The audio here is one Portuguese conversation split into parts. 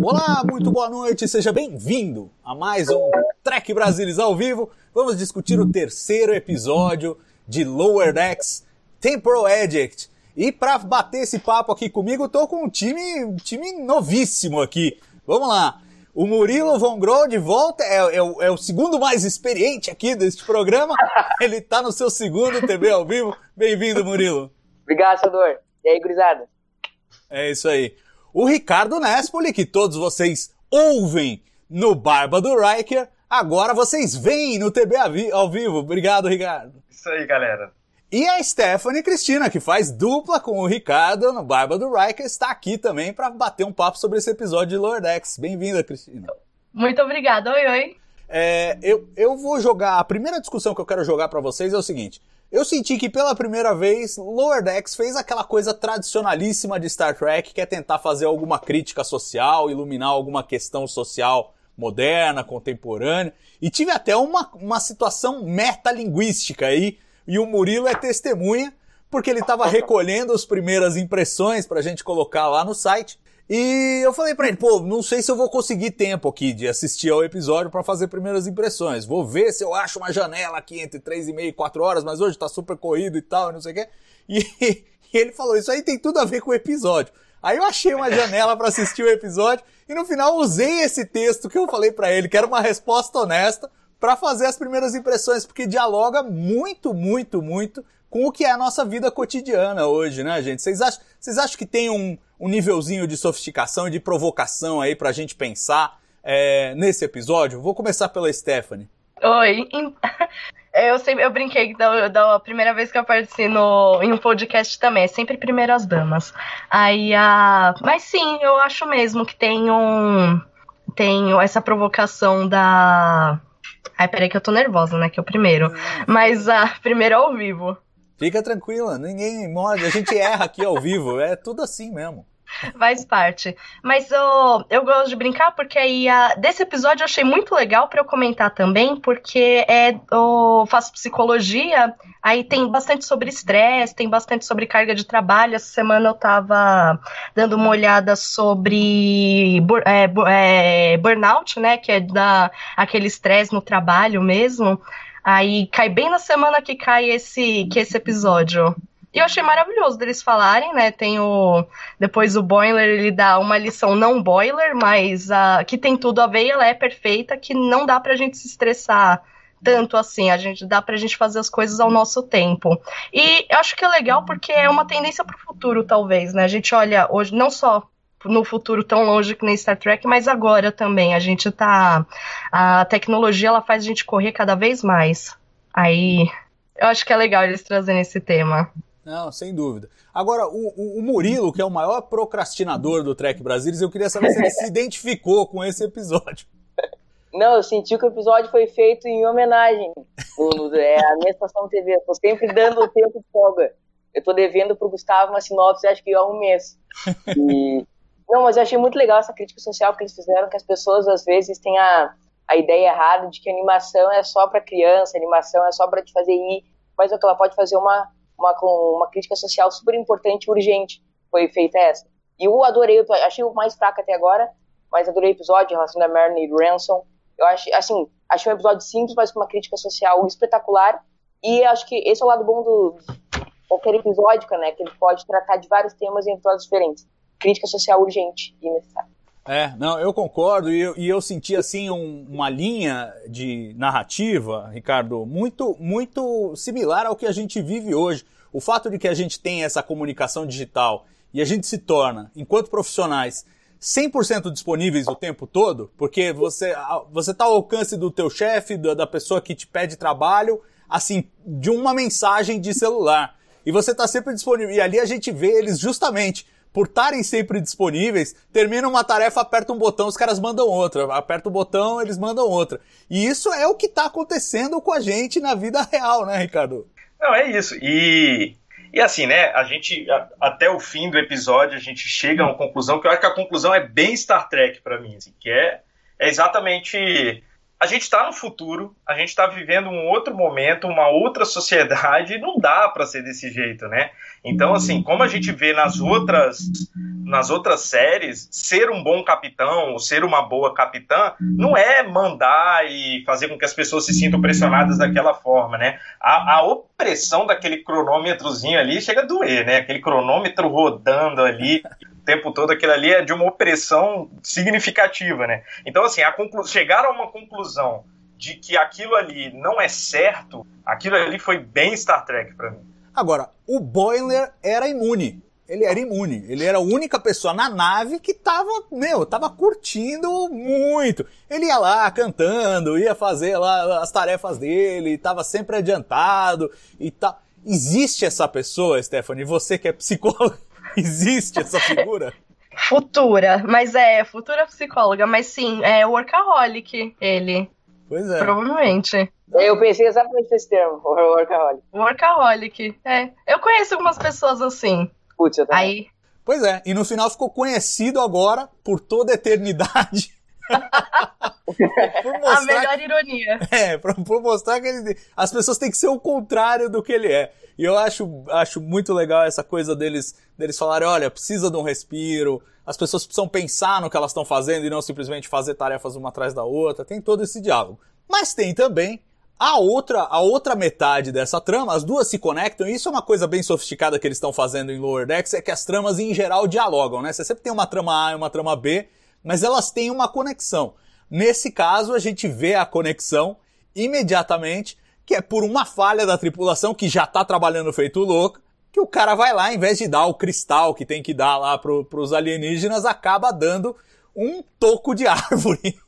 Olá, muito boa noite, seja bem-vindo a mais um Trek Brasilis ao vivo. Vamos discutir o terceiro episódio de Lower Decks Temporal Edict. E para bater esse papo aqui comigo, tô com um time, um time novíssimo aqui. Vamos lá. O Murilo Von Grohl de volta, é, é, o, é, o, segundo mais experiente aqui deste programa. Ele tá no seu segundo TV ao vivo. Bem-vindo, Murilo. Obrigado, Sador. E aí, gurizada? É isso aí. O Ricardo Nespoli, que todos vocês ouvem no Barba do Riker, agora vocês veem no TV ao vivo. Obrigado, Ricardo. Isso aí, galera. E a Stephanie Cristina, que faz dupla com o Ricardo no Barba do Riker, está aqui também para bater um papo sobre esse episódio de Lord X. Bem-vinda, Cristina. Muito obrigada. Oi, oi. É, eu, eu vou jogar. A primeira discussão que eu quero jogar para vocês é o seguinte. Eu senti que pela primeira vez Lower Decks fez aquela coisa tradicionalíssima de Star Trek, que é tentar fazer alguma crítica social, iluminar alguma questão social moderna, contemporânea, e tive até uma, uma situação metalinguística aí, e o Murilo é testemunha, porque ele estava recolhendo as primeiras impressões para a gente colocar lá no site, e eu falei para ele, pô, não sei se eu vou conseguir tempo aqui de assistir ao episódio para fazer primeiras impressões. Vou ver se eu acho uma janela aqui entre três e meia e quatro horas, mas hoje tá super corrido e tal, não sei o quê. E, e ele falou, isso aí tem tudo a ver com o episódio. Aí eu achei uma janela para assistir o episódio e no final usei esse texto que eu falei para ele, que era uma resposta honesta, para fazer as primeiras impressões, porque dialoga muito, muito, muito com o que é a nossa vida cotidiana hoje, né, gente? Vocês acham, vocês acham que tem um, um nívelzinho de sofisticação e de provocação aí pra gente pensar é, nesse episódio? Vou começar pela Stephanie. Oi. Eu, sempre, eu brinquei da, da primeira vez que eu apareci no, em um podcast também, é sempre primeiras damas. Aí a. Mas sim, eu acho mesmo que tem um. Tem essa provocação da. Ai, peraí que eu tô nervosa, né? Que é o primeiro. Mas a primeira ao vivo. Fica tranquila, ninguém morde, a gente erra aqui ao vivo, é tudo assim mesmo. Faz parte. Mas oh, eu gosto de brincar porque aí a, desse episódio eu achei muito legal para eu comentar também, porque é eu faço psicologia, aí tem bastante sobre estresse, tem bastante sobre carga de trabalho. Essa semana eu tava dando uma olhada sobre é, é, burnout, né? Que é da, aquele estresse no trabalho mesmo. Aí cai bem na semana que cai esse, que esse episódio. E eu achei maravilhoso deles falarem, né? Tem o. Depois o Boiler ele dá uma lição não boiler, mas uh, que tem tudo a ver e ela é perfeita, que não dá pra gente se estressar tanto assim, a gente dá pra gente fazer as coisas ao nosso tempo. E eu acho que é legal porque é uma tendência pro futuro, talvez, né? A gente olha hoje, não só no futuro tão longe que nem Star Trek, mas agora também. A gente tá. A tecnologia ela faz a gente correr cada vez mais. Aí eu acho que é legal eles trazerem esse tema. Não, sem dúvida. Agora, o, o, Murilo, que é o maior procrastinador do Trek Brasilis, eu queria saber se ele se identificou com esse episódio. Não, eu senti que o episódio foi feito em homenagem. No, no, é a minha estação TV. Estou sempre dando o tempo de folga. Eu estou devendo para o Gustavo uma sinopse, acho que há um mês. E não, mas eu achei muito legal essa crítica social que eles fizeram, que as pessoas às vezes têm a, a ideia errada de que animação é só para criança, animação é só para te fazer ir, mas é que ela pode fazer uma, uma, uma crítica social super importante e urgente. Foi feita essa. E eu adorei, eu achei o mais fraco até agora, mas adorei o episódio em relação a Marilyn Ransom. Eu acho, assim, achei um episódio simples, mas com uma crítica social espetacular. E acho que esse é o lado bom do qualquer episódio, né? Que ele pode tratar de vários temas em episódios diferentes crítica social urgente e necessária. É, não, eu concordo e eu, e eu senti assim um, uma linha de narrativa, Ricardo, muito muito similar ao que a gente vive hoje. O fato de que a gente tem essa comunicação digital e a gente se torna, enquanto profissionais, 100% disponíveis o tempo todo, porque você, você tá ao alcance do teu chefe, da, pessoa que te pede trabalho, assim, de uma mensagem de celular. E você tá sempre disponível. E ali a gente vê eles justamente por estarem sempre disponíveis, termina uma tarefa, aperta um botão, os caras mandam outra. Aperta o botão, eles mandam outra. E isso é o que está acontecendo com a gente na vida real, né, Ricardo? Não, é isso. E, e assim, né, a gente, a, até o fim do episódio, a gente chega a uma conclusão, que eu acho que a conclusão é bem Star Trek para mim, assim, que é, é exatamente a gente está no futuro, a gente está vivendo um outro momento, uma outra sociedade, e não dá para ser desse jeito, né? Então, assim, como a gente vê nas outras, nas outras séries, ser um bom capitão, ou ser uma boa capitã, não é mandar e fazer com que as pessoas se sintam pressionadas daquela forma, né? A, a opressão daquele cronômetrozinho ali chega a doer, né? Aquele cronômetro rodando ali tempo todo, aquilo ali é de uma opressão significativa, né? Então, assim, a chegar a uma conclusão de que aquilo ali não é certo, aquilo ali foi bem Star Trek para mim. Agora, o Boiler era imune. Ele era imune. Ele era a única pessoa na nave que tava, meu, tava curtindo muito. Ele ia lá cantando, ia fazer lá as tarefas dele, tava sempre adiantado e tal. Existe essa pessoa, Stephanie, você que é psicóloga, Existe essa figura? Futura, mas é, futura psicóloga, mas sim, é workaholic, ele. Pois é. Provavelmente. Eu pensei exatamente nesse termo, workaholic. Workaholic, é. Eu conheço algumas pessoas assim. Putz, eu também. Aí. Pois é, e no final ficou conhecido agora por toda a eternidade. a melhor ironia. É, por, por mostrar que ele, as pessoas têm que ser o contrário do que ele é. E eu acho, acho muito legal essa coisa deles, deles falarem, olha, precisa de um respiro, as pessoas precisam pensar no que elas estão fazendo e não simplesmente fazer tarefas uma atrás da outra. Tem todo esse diálogo. Mas tem também a outra, a outra metade dessa trama, as duas se conectam, e isso é uma coisa bem sofisticada que eles estão fazendo em Lower Decks, é que as tramas em geral dialogam, né? Você sempre tem uma trama A e uma trama B, mas elas têm uma conexão. Nesse caso, a gente vê a conexão imediatamente que é por uma falha da tripulação que já tá trabalhando feito louco, que o cara vai lá, em vez de dar o cristal que tem que dar lá pro, pros alienígenas, acaba dando um toco de árvore,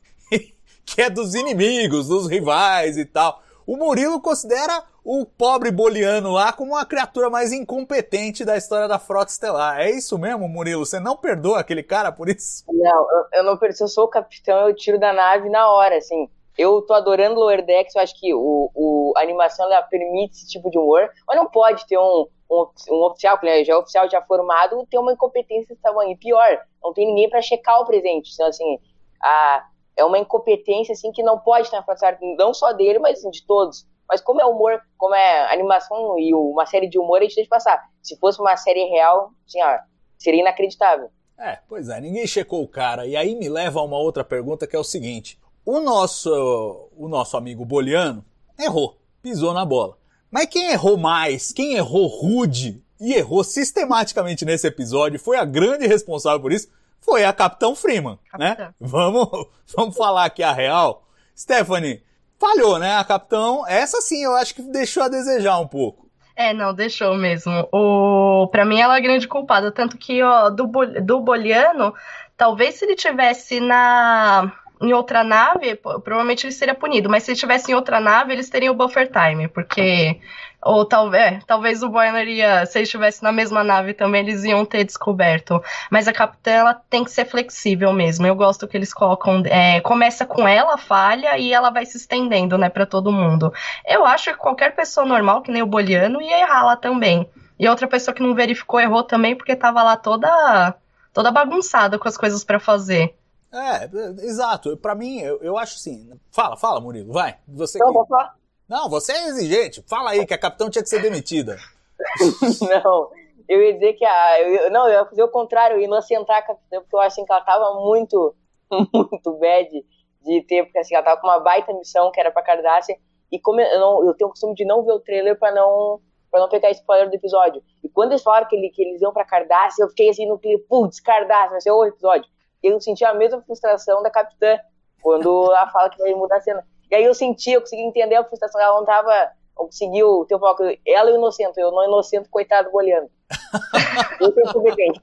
que é dos inimigos, dos rivais e tal. O Murilo considera o pobre boliano lá como a criatura mais incompetente da história da frota estelar. É isso mesmo, Murilo? Você não perdoa aquele cara por isso? Não, eu, eu não perdoo. Se eu sou o capitão, eu tiro da nave na hora, assim. Eu tô adorando Lower Decks, eu acho que o, o, a animação ela permite esse tipo de humor, mas não pode ter um, um, um oficial, que já é oficial já formado, ter uma incompetência desse tamanho. E pior, não tem ninguém para checar o presente. Então, assim, a, é uma incompetência assim que não pode estar afastada, não só dele, mas assim, de todos. Mas como é humor, como é animação e uma série de humor, a gente deixa passar. Se fosse uma série real, assim, ó, seria inacreditável. É, pois é, ninguém checou o cara. E aí me leva a uma outra pergunta que é o seguinte: o nosso, o nosso amigo Boliano errou, pisou na bola. Mas quem errou mais, quem errou rude e errou sistematicamente nesse episódio, foi a grande responsável por isso, foi a Capitão Freeman? Capitão. né? Vamos, vamos falar aqui a real. Stephanie, falhou, né? A Capitão, essa sim eu acho que deixou a desejar um pouco. É, não, deixou mesmo. O, pra mim ela é a grande culpada, tanto que ó, do, do Boliano, talvez se ele tivesse na em outra nave, provavelmente ele seria punido. Mas se ele estivesse em outra nave, eles teriam o buffer time, porque. Ou talvez, é, talvez o Boiler ia, se ele estivesse na mesma nave também, eles iam ter descoberto. Mas a capitã, ela tem que ser flexível mesmo. Eu gosto que eles colocam. É, começa com ela, falha, e ela vai se estendendo, né, para todo mundo. Eu acho que qualquer pessoa normal, que nem o Boliano, ia errar lá também. E outra pessoa que não verificou errou também, porque tava lá toda toda bagunçada com as coisas para fazer. É, exato. Para mim, eu, eu acho assim. Fala, fala, Murilo, vai. Você não, que... vou falar. Não, você é exigente. Fala aí que a capitão tinha que ser demitida. não, eu ia dizer que a. Eu, não, eu ia fazer o contrário, eu ia inocentar a capitã, porque eu acho assim, que ela tava muito, muito bad de ter, porque assim, ela tava com uma baita missão que era pra Cardácia. E como eu, não, eu tenho o costume de não ver o trailer pra não para não pegar spoiler do episódio. E quando eles falaram que, ele, que eles iam pra Cardácia, eu fiquei assim no clipe, putz, Cardácia, vai ser o episódio eu senti a mesma frustração da capitã quando ela fala que vai mudar a cena. E aí eu senti, eu consegui entender a frustração, ela não tava, conseguiu ter o foco. Ela é inocente, eu não inocente, coitado, boleando. Eu tenho competente.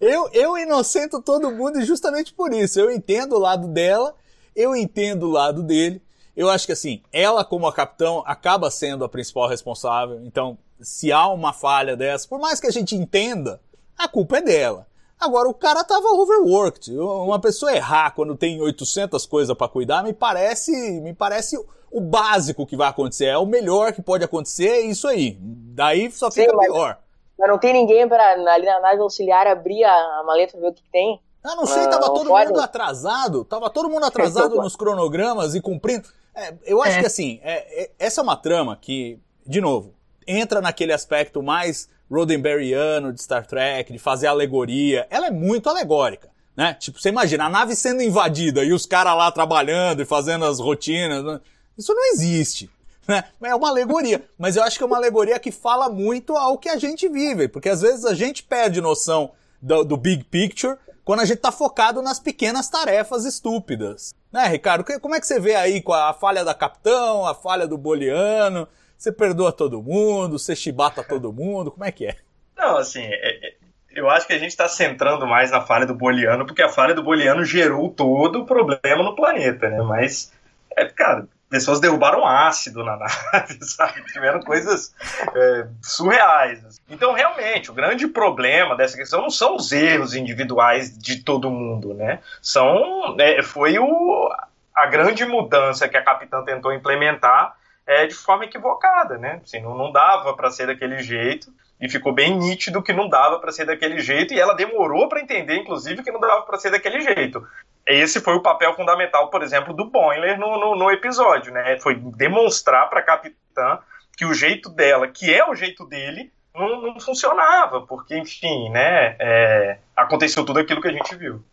Eu, eu inocento todo mundo e justamente por isso. Eu entendo o lado dela, eu entendo o lado dele. Eu acho que assim, ela como a capitão acaba sendo a principal responsável. Então, se há uma falha dessa, por mais que a gente entenda, a culpa é dela. Agora, o cara tava overworked. Uma pessoa errar quando tem 800 coisas para cuidar me parece, me parece o básico que vai acontecer. É o melhor que pode acontecer, é isso aí. Daí só fica Sim, mas- pior. Mas não tem ninguém pra, ali na nave auxiliar abrir a, a maleta ver o que, que tem. Ah, não sei, tava não todo pode. mundo atrasado, tava todo mundo atrasado nos cronogramas e cumprindo. É, eu acho É. que assim, é- é- essa é uma trama que, de novo, entra naquele aspecto mais Roddenberryano de Star Trek, de fazer alegoria. Ela é muito alegórica, né? Tipo, você imagina, a nave sendo invadida e os caras lá trabalhando e fazendo as rotinas. né? Isso não existe. Né? É uma alegoria, mas eu acho que é uma alegoria que fala muito ao que a gente vive, porque às vezes a gente perde noção do, do big picture quando a gente tá focado nas pequenas tarefas estúpidas. Né, Ricardo? Como é que você vê aí com a falha da capitão, a falha do boliano? Você perdoa todo mundo, você chibata todo mundo, como é que é? Não, assim, é- é- eu acho que a gente está centrando mais na falha do Boliano, porque a falha do Boliano gerou todo o problema no planeta, né? Mas, é, cara, pessoas derrubaram ácido na nave, sabe? Tiveram coisas é, surreais. Então, realmente, o grande problema dessa questão não são os erros individuais de todo mundo, né? São, é, foi o, a grande mudança que a capitã tentou implementar é, de forma equivocada, né? Assim, não, não dava para ser daquele jeito e ficou bem nítido que não dava para ser daquele jeito e ela demorou para entender, inclusive, que não dava para ser daquele jeito. Esse foi o papel fundamental, por exemplo, do Boimler no, no, no episódio, né? Foi demonstrar para a capitã que o jeito dela, que é o jeito dele, não, não funcionava, porque, enfim, né? é, aconteceu tudo aquilo que a gente viu.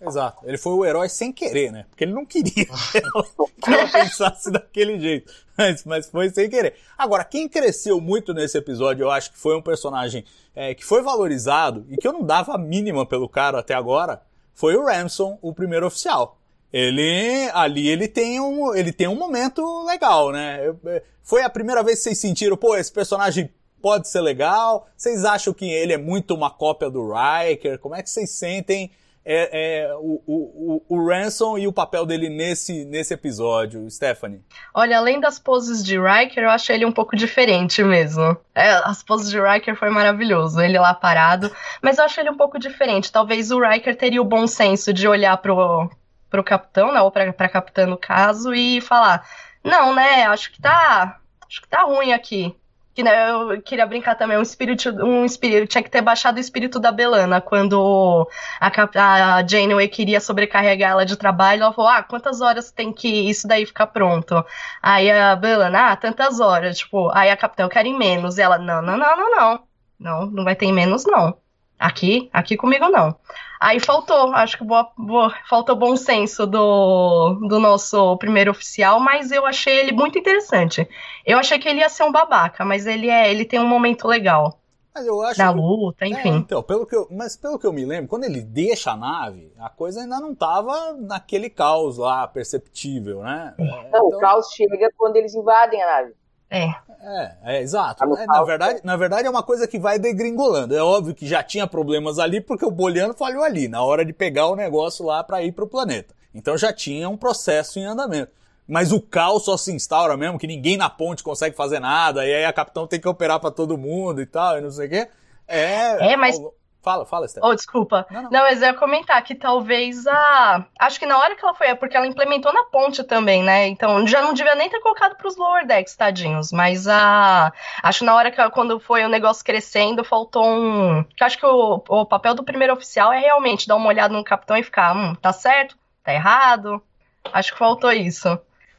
Exato. Ele foi o herói sem querer, né? Porque ele não queria que ela, pensasse daquele jeito. Mas, mas foi sem querer. Agora, quem cresceu muito nesse episódio, eu acho que foi um personagem é, que foi valorizado e que eu não dava a mínima pelo cara até agora, foi o Ramson, o primeiro oficial. Ele, ali ele tem um, ele tem um momento legal, né? Eu- é, foi a primeira vez que vocês sentiram, pô, esse personagem pode ser legal? Vocês acham que ele é muito uma cópia do Riker? Como é que vocês sentem é, é, o, o, o, Ransom e o papel dele nesse, nesse episódio, Stephanie? Olha, além das poses de Riker, eu achei ele um pouco diferente mesmo. É, as poses de Riker foi maravilhoso, ele lá parado. Mas eu achei ele um pouco diferente. Talvez o Riker teria o bom senso de olhar pro, pro capitão, né, ou pra, pra capitã no caso, e falar: Não, né, acho que tá. Acho que tá ruim aqui. Que, né, eu queria brincar também, um espírito, um espírito, tinha que ter baixado o espírito da Belana quando a, a Janeway queria sobrecarregar ela de trabalho, ela falou, ah, quantas horas tem que isso daí ficar pronto? Aí a Belana, ah, tantas horas, tipo, aí a capitã, eu quero em menos, e ela, não, não, não, não, não, não, não vai ter em menos, não. Aqui, aqui comigo não. Aí faltou, acho que boa, boa- faltou bom senso do, do nosso primeiro oficial, mas eu achei ele muito interessante. Eu achei que ele ia ser um babaca, mas ele é, ele tem um momento legal Mas eu acho da que- luta, É, enfim. então, pelo que eu, mas pelo que eu me lembro, quando ele deixa a nave, a coisa ainda não tava naquele caos lá perceptível, né? É, Não, então- o caos chega quando eles invadem a nave. É. É, é exato. Tá É, na, verdade, na verdade é uma coisa que vai degringolando. É óbvio que já tinha problemas ali porque o Boliano falhou ali, na hora de pegar o negócio lá para ir pro planeta. Então já tinha um processo em andamento. Mas o caos só se instaura mesmo, que ninguém na ponte consegue fazer nada, e aí a capitão tem que operar para todo mundo e tal, e não sei o quê. É. É, mas- Fala, fala, Steph. Oh, desculpa. Não, Não, não. mas eu ia comentar que talvez a. Acho que na hora que ela foi. É porque ela implementou na ponte também, né? Então já não devia nem ter colocado pros lower decks, tadinhos. Mas a. Acho que na hora que quando foi o negócio crescendo, faltou um. Que acho que o, o papel do primeiro oficial é realmente dar uma olhada no capitão e ficar, hum, tá certo? Tá errado? Acho que faltou isso.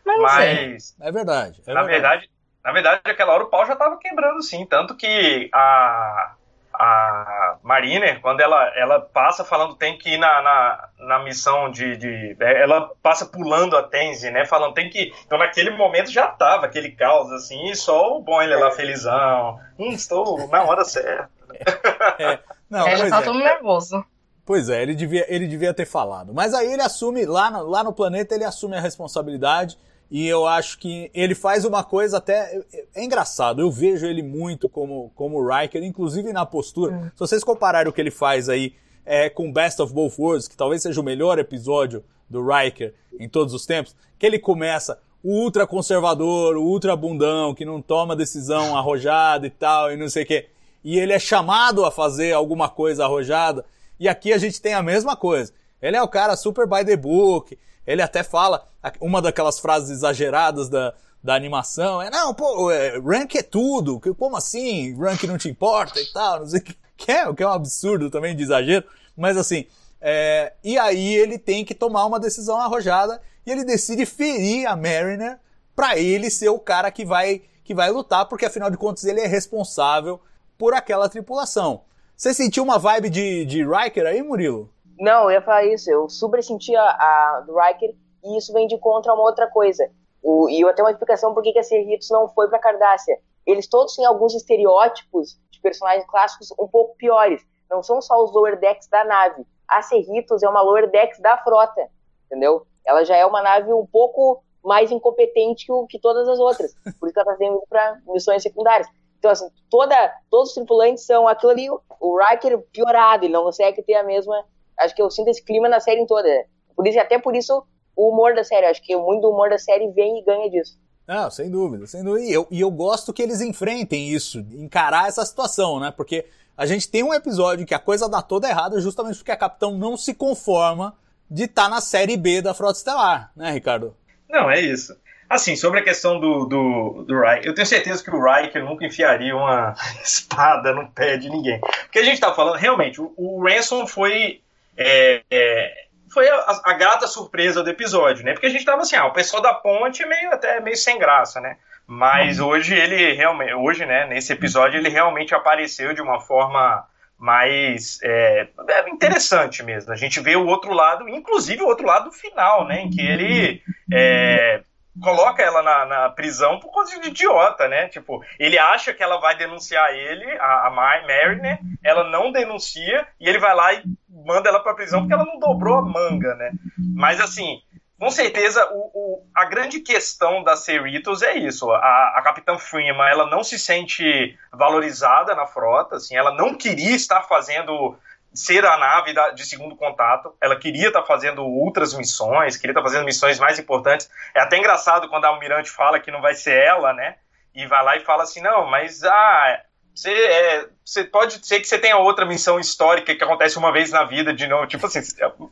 Mas não sei. Mas É verdade. é na verdade. verdade, na verdade, naquela hora o pau já estava quebrando, sim. Tanto que a, a Mariner, quando ela, ela passa falando tem que ir na, na, na missão de, de. é, Ela passa pulando a Tenzi, né? Falando tem que. Então naquele momento já tava aquele caos, assim, e só o Boiler lá felizão. Hum, estou na hora certa. Não, é, já tava é. todo nervoso. Pois é, ele devia, ele devia ter falado. Mas aí ele assume, lá no, lá no planeta, ele assume a responsabilidade E eu acho que ele faz uma coisa até. É engraçado, eu vejo ele muito como, como Riker, inclusive na postura. Se vocês compararem o que ele faz aí é, com Best of Both Worlds, que talvez seja o melhor episódio do Riker em todos os tempos, que ele começa o ultra conservador, o ultra bundão, que não toma decisão arrojada e tal, e não sei o quê. E ele é chamado a fazer alguma coisa arrojada. E aqui a gente tem a mesma coisa. Ele é o cara super by the book. Ele até fala, uma daquelas frases exageradas da, da animação é, não, pô, é, rank é tudo. Como assim? Rank não te importa e tal, não sei o que. Que é, que é um absurdo também de exagero. Mas assim, é, e aí ele tem que tomar uma decisão arrojada e ele decide ferir a Mariner pra ele ser o cara que vai, que vai lutar, porque afinal de contas ele é responsável por aquela tripulação. Você sentiu uma vibe de, de Riker aí, Murilo? Não, eu ia falar isso. Eu super senti a, a do Riker e isso vem de contra uma outra coisa. O, e eu até uma explicação por que a Cerritos não foi pra Cardassia. Eles todos têm alguns estereótipos de personagens clássicos um pouco piores. Não são só os lower decks da nave. A Cerritos é uma lower decks da frota, entendeu? Ela já é uma nave um pouco mais incompetente que, o- que todas as outras. Por isso ela tá sendo para missões secundárias. Então, assim, toda, todos os tripulantes são aquilo ali, o Riker piorado, ele não consegue ter a mesma. Acho que eu sinto esse clima na série toda. Por isso, até por isso, o humor da série. Acho que muito do humor da série vem e ganha disso. Não, sem dúvida, sem dúvida. E eu, e eu gosto que eles enfrentem isso, encarar essa situação, né? Porque a gente tem um episódio que a coisa dá toda errada justamente porque a Capitão não se conforma de estar na série B da Frota Estelar, né, Ricardo? Não, é isso. Assim, sobre a questão do, do, do Riker, eu tenho certeza que o Riker nunca enfiaria uma espada no pé de ninguém. Porque a gente tá falando, realmente, o, o Ransom foi. É, é, foi a, a grata surpresa do episódio, né? Porque a gente tava assim, ah, o pessoal da ponte é meio até meio sem graça, né? Mas hoje ele realmente, hoje, né, nesse episódio, ele realmente apareceu de uma forma mais é, é interessante mesmo. A gente vê o outro lado, inclusive o outro lado final, né? Em que ele é, coloca ela na, na prisão por causa de idiota, né? Tipo, ele acha que ela vai denunciar ele, a, a Ma- Mary, né? Ela não denuncia e ele vai lá e manda ela pra prisão porque ela não dobrou a manga, né? Mas assim, com certeza o, o- a grande questão da Cerritos é isso. A, a Capitã Freeman, ela não se sente valorizada na frota, assim, ela não queria estar fazendo ser a nave da- de segundo contato. Ela queria estar fazendo outras missões, queria estar fazendo missões mais importantes. É até engraçado quando a Almirante fala que não vai ser ela, né? E vai lá e fala assim, não, mas ah, você, é, você pode ser que você tenha outra missão histórica que acontece uma vez na vida de novo. Tipo assim,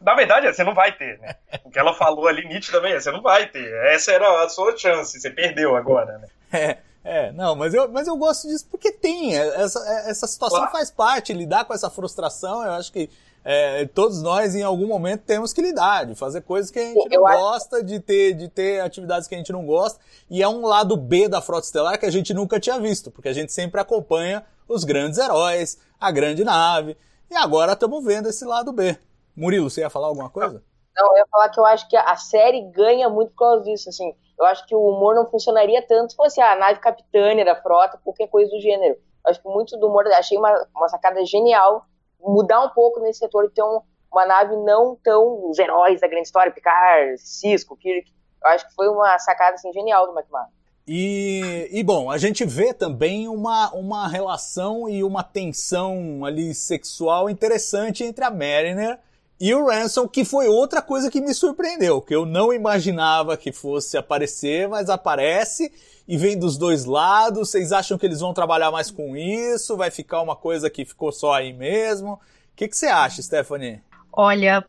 na verdade, você não vai ter, né? O que ela falou ali nitidamente, você não vai ter. Essa era a sua chance, você perdeu agora, né? É, é, não, mas eu, mas eu gosto disso porque tem. é, Essa, é, essa situação Claro. faz parte, lidar com essa frustração, eu acho que é, todos nós em algum momento temos que lidar, de fazer coisas que a gente Eu não acho- gosta, de ter, de ter atividades que a gente não gosta, e é um lado B da Frota Estelar que a gente nunca tinha visto, porque a gente sempre acompanha os grandes heróis, a grande nave, e agora estamos vendo esse lado B. Murilo, você ia falar alguma coisa? Não, eu ia falar que eu acho que a série ganha muito por causa disso, assim. Eu acho que o humor não funcionaria tanto se fosse a nave capitânia da frota, qualquer coisa do gênero. Eu acho que muito do humor, achei uma, uma sacada genial mudar um pouco nesse setor e ter um- uma nave não tão os heróis da grande história, Picard, Cisco, Kirk. Eu acho que foi uma sacada assim, genial do McMahon. E, e, bom, a gente vê também uma, uma relação e uma tensão ali sexual interessante entre a Mariner e o Ransom, que foi outra coisa que me surpreendeu, que eu não imaginava que fosse aparecer, mas aparece e vem dos dois lados. Vocês acham que eles vão trabalhar mais com isso? Vai ficar uma coisa que ficou só aí mesmo? O que, você acha, Stephanie? Olha,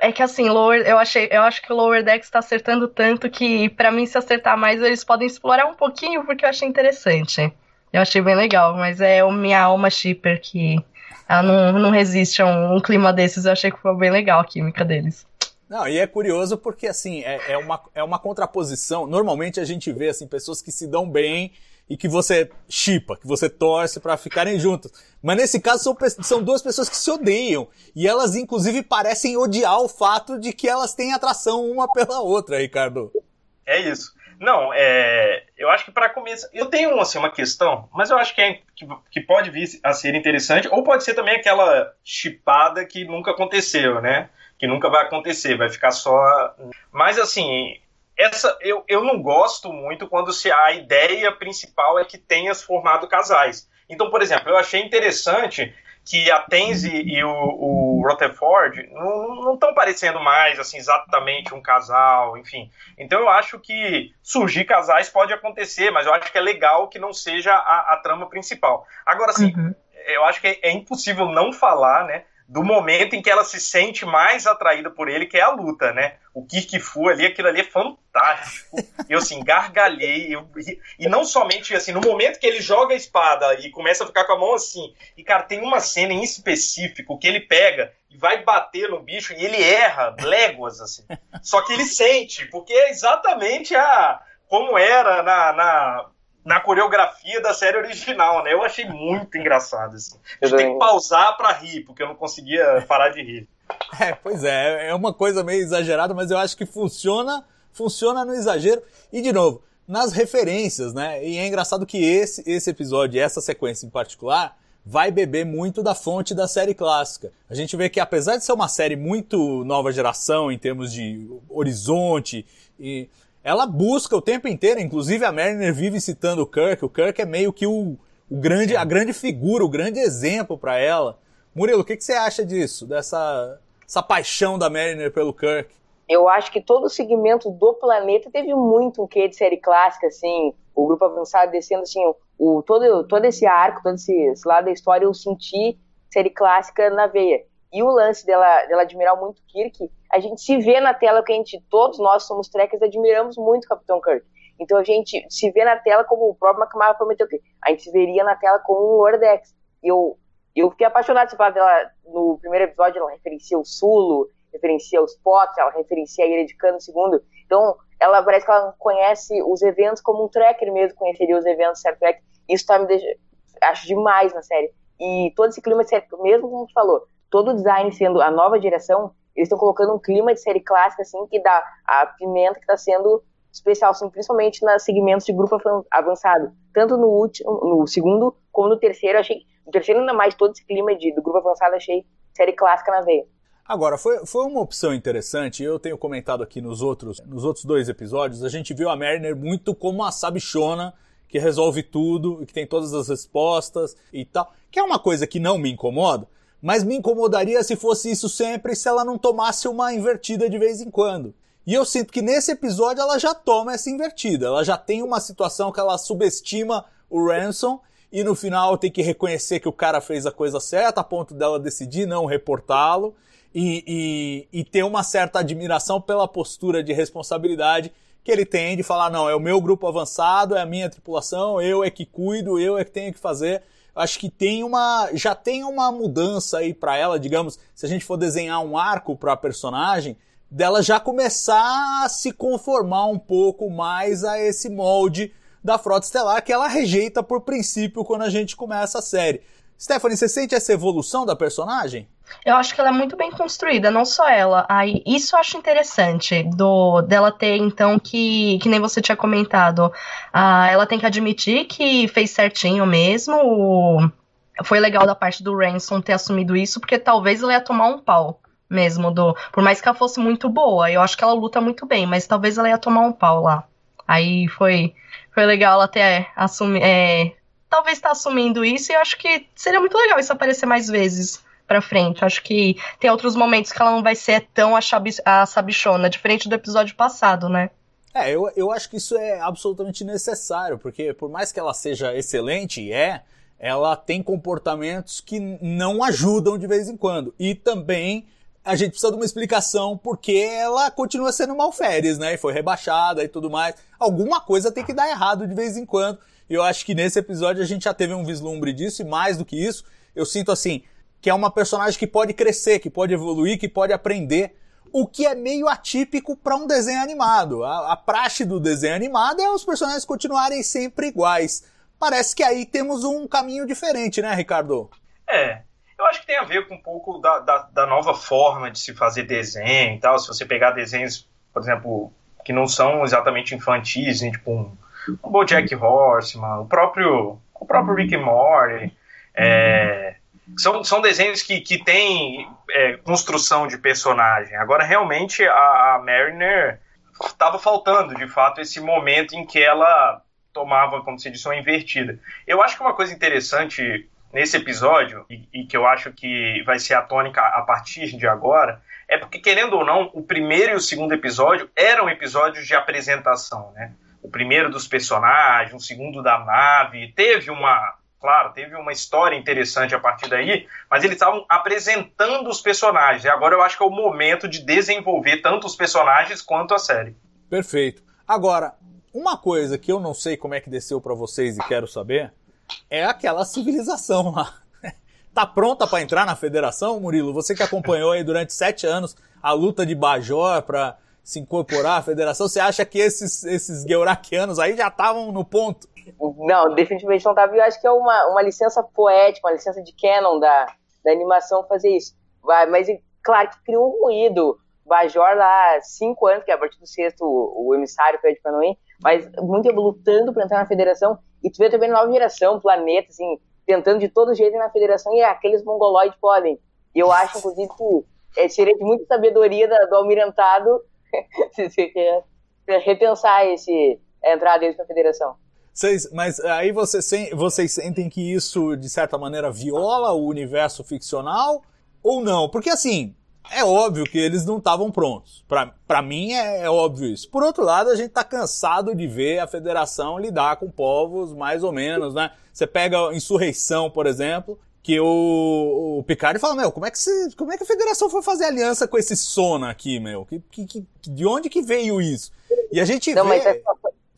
é que assim, Lower, eu achei, eu acho que o Lower Decks tá acertando tanto que pra mim se acertar mais eles podem explorar um pouquinho porque eu achei interessante. Eu achei bem legal, mas é o minha alma shipper que ela não, não resiste a um, um clima desses. Eu achei que foi bem legal a química deles. Não, e é curioso porque, assim, é, é, uma, é uma contraposição. Normalmente a gente vê, assim, pessoas que se dão bem e que você chipa, que você torce pra ficarem juntas. Mas nesse caso são, são duas pessoas que se odeiam. E elas, inclusive, parecem odiar o fato de que elas têm atração uma pela outra, Ricardo. É isso. Não, é, eu acho que para começar, eu tenho assim, uma questão, mas eu acho que, é, que, que pode vir a ser interessante, ou pode ser também aquela chipada que nunca aconteceu, né? Que nunca vai acontecer, vai ficar só. Mas assim, essa eu, eu não gosto muito quando se a ideia principal é que tenha formado casais. Então, por exemplo, eu achei interessante que a Tenzi e o, o Rutherford não estão parecendo mais assim exatamente um casal, enfim. Então eu acho que surgir casais pode acontecer, mas eu acho que é legal que não seja a, a trama principal. Agora, sim, uhum. eu acho que é, é impossível não falar, né? Do momento em que ela se sente mais atraída por ele, que é a luta, né? O Kirk Fu ali, aquilo ali é fantástico. Eu, assim, gargalhei. Eu, e, e, não somente, assim, no momento que ele joga a espada e começa a ficar com a mão assim. E, cara, tem uma cena em específico que ele pega e vai bater no bicho e ele erra léguas, assim. Só que ele sente, porque é exatamente a como era na, na na coreografia da série original, né? Eu achei muito engraçado assim. Eu tenho que pausar para rir, porque eu não conseguia parar de rir. É, pois é, é uma coisa meio exagerada, mas eu acho que funciona, funciona no exagero. E de novo, nas referências, né? E é engraçado que esse esse episódio, essa sequência em particular, vai beber muito da fonte da série clássica. A gente vê que apesar de ser uma série muito nova geração em termos de horizonte e ela busca o tempo inteiro, inclusive a Mariner vive citando o Kirk, o Kirk é meio que o, o grande, a grande figura, o grande exemplo para ela. Murilo, o que, que você acha disso, dessa essa paixão da Mariner pelo Kirk? Eu acho que todo o segmento do planeta teve muito um quê de série clássica, assim, o grupo avançado descendo, assim, o, todo, todo esse arco, todo esse, esse lado da história, eu senti série clássica na veia. E o lance dela, dela admirar muito Kirk, a gente se vê na tela que a gente, todos nós somos trekkers, admiramos muito o Capitão Kirk. Então a gente se vê na tela como o próprio McMahon prometeu que a gente se veria na tela como um Lordex. Eu, eu fiquei apaixonado, fala dela, no primeiro episódio ela referencia o Sulo, referencia os Pots, ela referencia a Ilha de Cano II. Então ela parece que ela conhece os eventos como um trekker mesmo, conheceria os eventos Star Trek. Isso tá me deixando, acho demais na série. E todo esse clima mesmo como gente falou, todo o design sendo a nova direção, eles estão colocando um clima de série clássica, assim, que dá a pimenta que está sendo especial, assim, principalmente nos segmentos de grupo avançado. Tanto no último, no segundo, como no terceiro, achei. No terceiro, ainda mais todo esse clima de, do grupo avançado, achei série clássica na veia. Agora, foi, foi uma opção interessante, eu tenho comentado aqui nos outros, nos outros dois episódios, a gente viu a Mariner muito como a sabichona que resolve tudo, que tem todas as respostas e tal, que é uma coisa que não me incomoda, mas me incomodaria se fosse isso sempre se ela não tomasse uma invertida de vez em quando. E eu sinto que nesse episódio ela já toma essa invertida. Ela já tem uma situação que ela subestima o Ransom e no final tem que reconhecer que o cara fez a coisa certa a ponto dela decidir não reportá-lo e, e, e ter uma certa admiração pela postura de responsabilidade que ele tem de falar, não, é o meu grupo avançado, é a minha tripulação, eu é que cuido, eu é que tenho que fazer acho que tem uma já tem uma mudança aí para ela, digamos, se a gente for desenhar um arco para a personagem, dela já começar a se conformar um pouco mais a esse molde da Frota Estelar que ela rejeita por princípio quando a gente começa a série. Stephanie, você sente essa evolução da personagem? Eu acho que ela é muito bem construída, não só ela. Aí, isso eu acho interessante do dela ter, então, que, que nem você tinha comentado. Ah, ela tem que admitir que fez certinho mesmo. Foi legal da parte do Ransom ter assumido isso, porque talvez ela ia tomar um pau mesmo do. Por mais que ela fosse muito boa. Eu acho que ela luta muito bem, mas talvez ela ia tomar um pau lá. Aí foi, foi legal ela ter assumi, é, talvez está assumindo isso e eu acho que seria muito legal isso aparecer mais vezes pra frente. Acho que tem outros momentos que ela não vai ser tão a, chabi, a sabichona, diferente do episódio passado, né? É, eu, eu acho que isso é absolutamente necessário, porque por mais que ela seja excelente, é, ela tem comportamentos que não ajudam de vez em quando. E também a gente precisa de uma explicação porque ela continua sendo malférias, né? E foi rebaixada e tudo mais. Alguma coisa tem que dar errado de vez em quando. E eu acho que nesse episódio a gente já teve um vislumbre disso, e mais do que isso, eu sinto assim, que é uma personagem que pode crescer, que pode evoluir, que pode aprender, o que é meio atípico para um desenho animado. A, a praxe do desenho animado é os personagens continuarem sempre iguais. Parece que aí temos um caminho diferente, né, Ricardo? É, eu acho que tem a ver com um pouco da, da, da, nova forma de se fazer desenho e tal. Se você pegar desenhos, por exemplo, que não são exatamente infantis, né, tipo um, o BoJack Horseman, o próprio, o próprio Rick and Morty. É, são, são desenhos que, que têm é, construção de personagem. Agora, realmente, a, a Mariner estava faltando, de fato, esse momento em que ela tomava, como se diz, uma invertida. Eu acho que uma coisa interessante nesse episódio, e, e, que eu acho que vai ser a tônica a partir de agora, é porque, querendo ou não, o primeiro e o segundo episódio eram episódios de apresentação, né? O primeiro dos personagens, o segundo da nave, teve uma, claro, teve uma história interessante a partir daí, mas eles estavam apresentando os personagens, e agora eu acho que é o momento de desenvolver tanto os personagens quanto a série. Perfeito. Agora, uma coisa que eu não sei como é que desceu para vocês e quero saber é aquela civilização lá. Tá pronta para entrar na federação, Murilo? Você que acompanhou aí durante sete anos a luta de Bajor para se incorporar à federação, você acha que esses, esses aí já estavam no ponto? Não, definitivamente não estava. Eu acho que é uma, uma licença poética, uma licença de canon da, da animação fazer isso. Mas, claro que criou um ruído. Bajor lá, cinco anos, que é a partir do sexto o, o emissário pede para não ir, mas muito lutando para entrar na federação. E tu vê também nova geração, planeta, assim, tentando de todo jeito ir na federação e aqueles mongoloides podem. E eu acho, inclusive, que é, seria de muita sabedoria da, do almirantado repensar esse, a entrada deles na federação. Vocês, mas aí você, vocês sentem que isso, de certa maneira, viola o universo ficcional ou não? Porque assim, é óbvio que eles não estavam prontos. Para mim é, é, óbvio isso. Por outro lado, a gente tá cansado de ver a federação lidar com povos mais ou menos, né? Você pega insurreição, por exemplo, que o, o Picard fala, meu, como é que você, como é que a federação foi fazer aliança com esse Sona aqui, meu? Que, que, que, de onde que veio isso? E a gente não, vê... Mas é...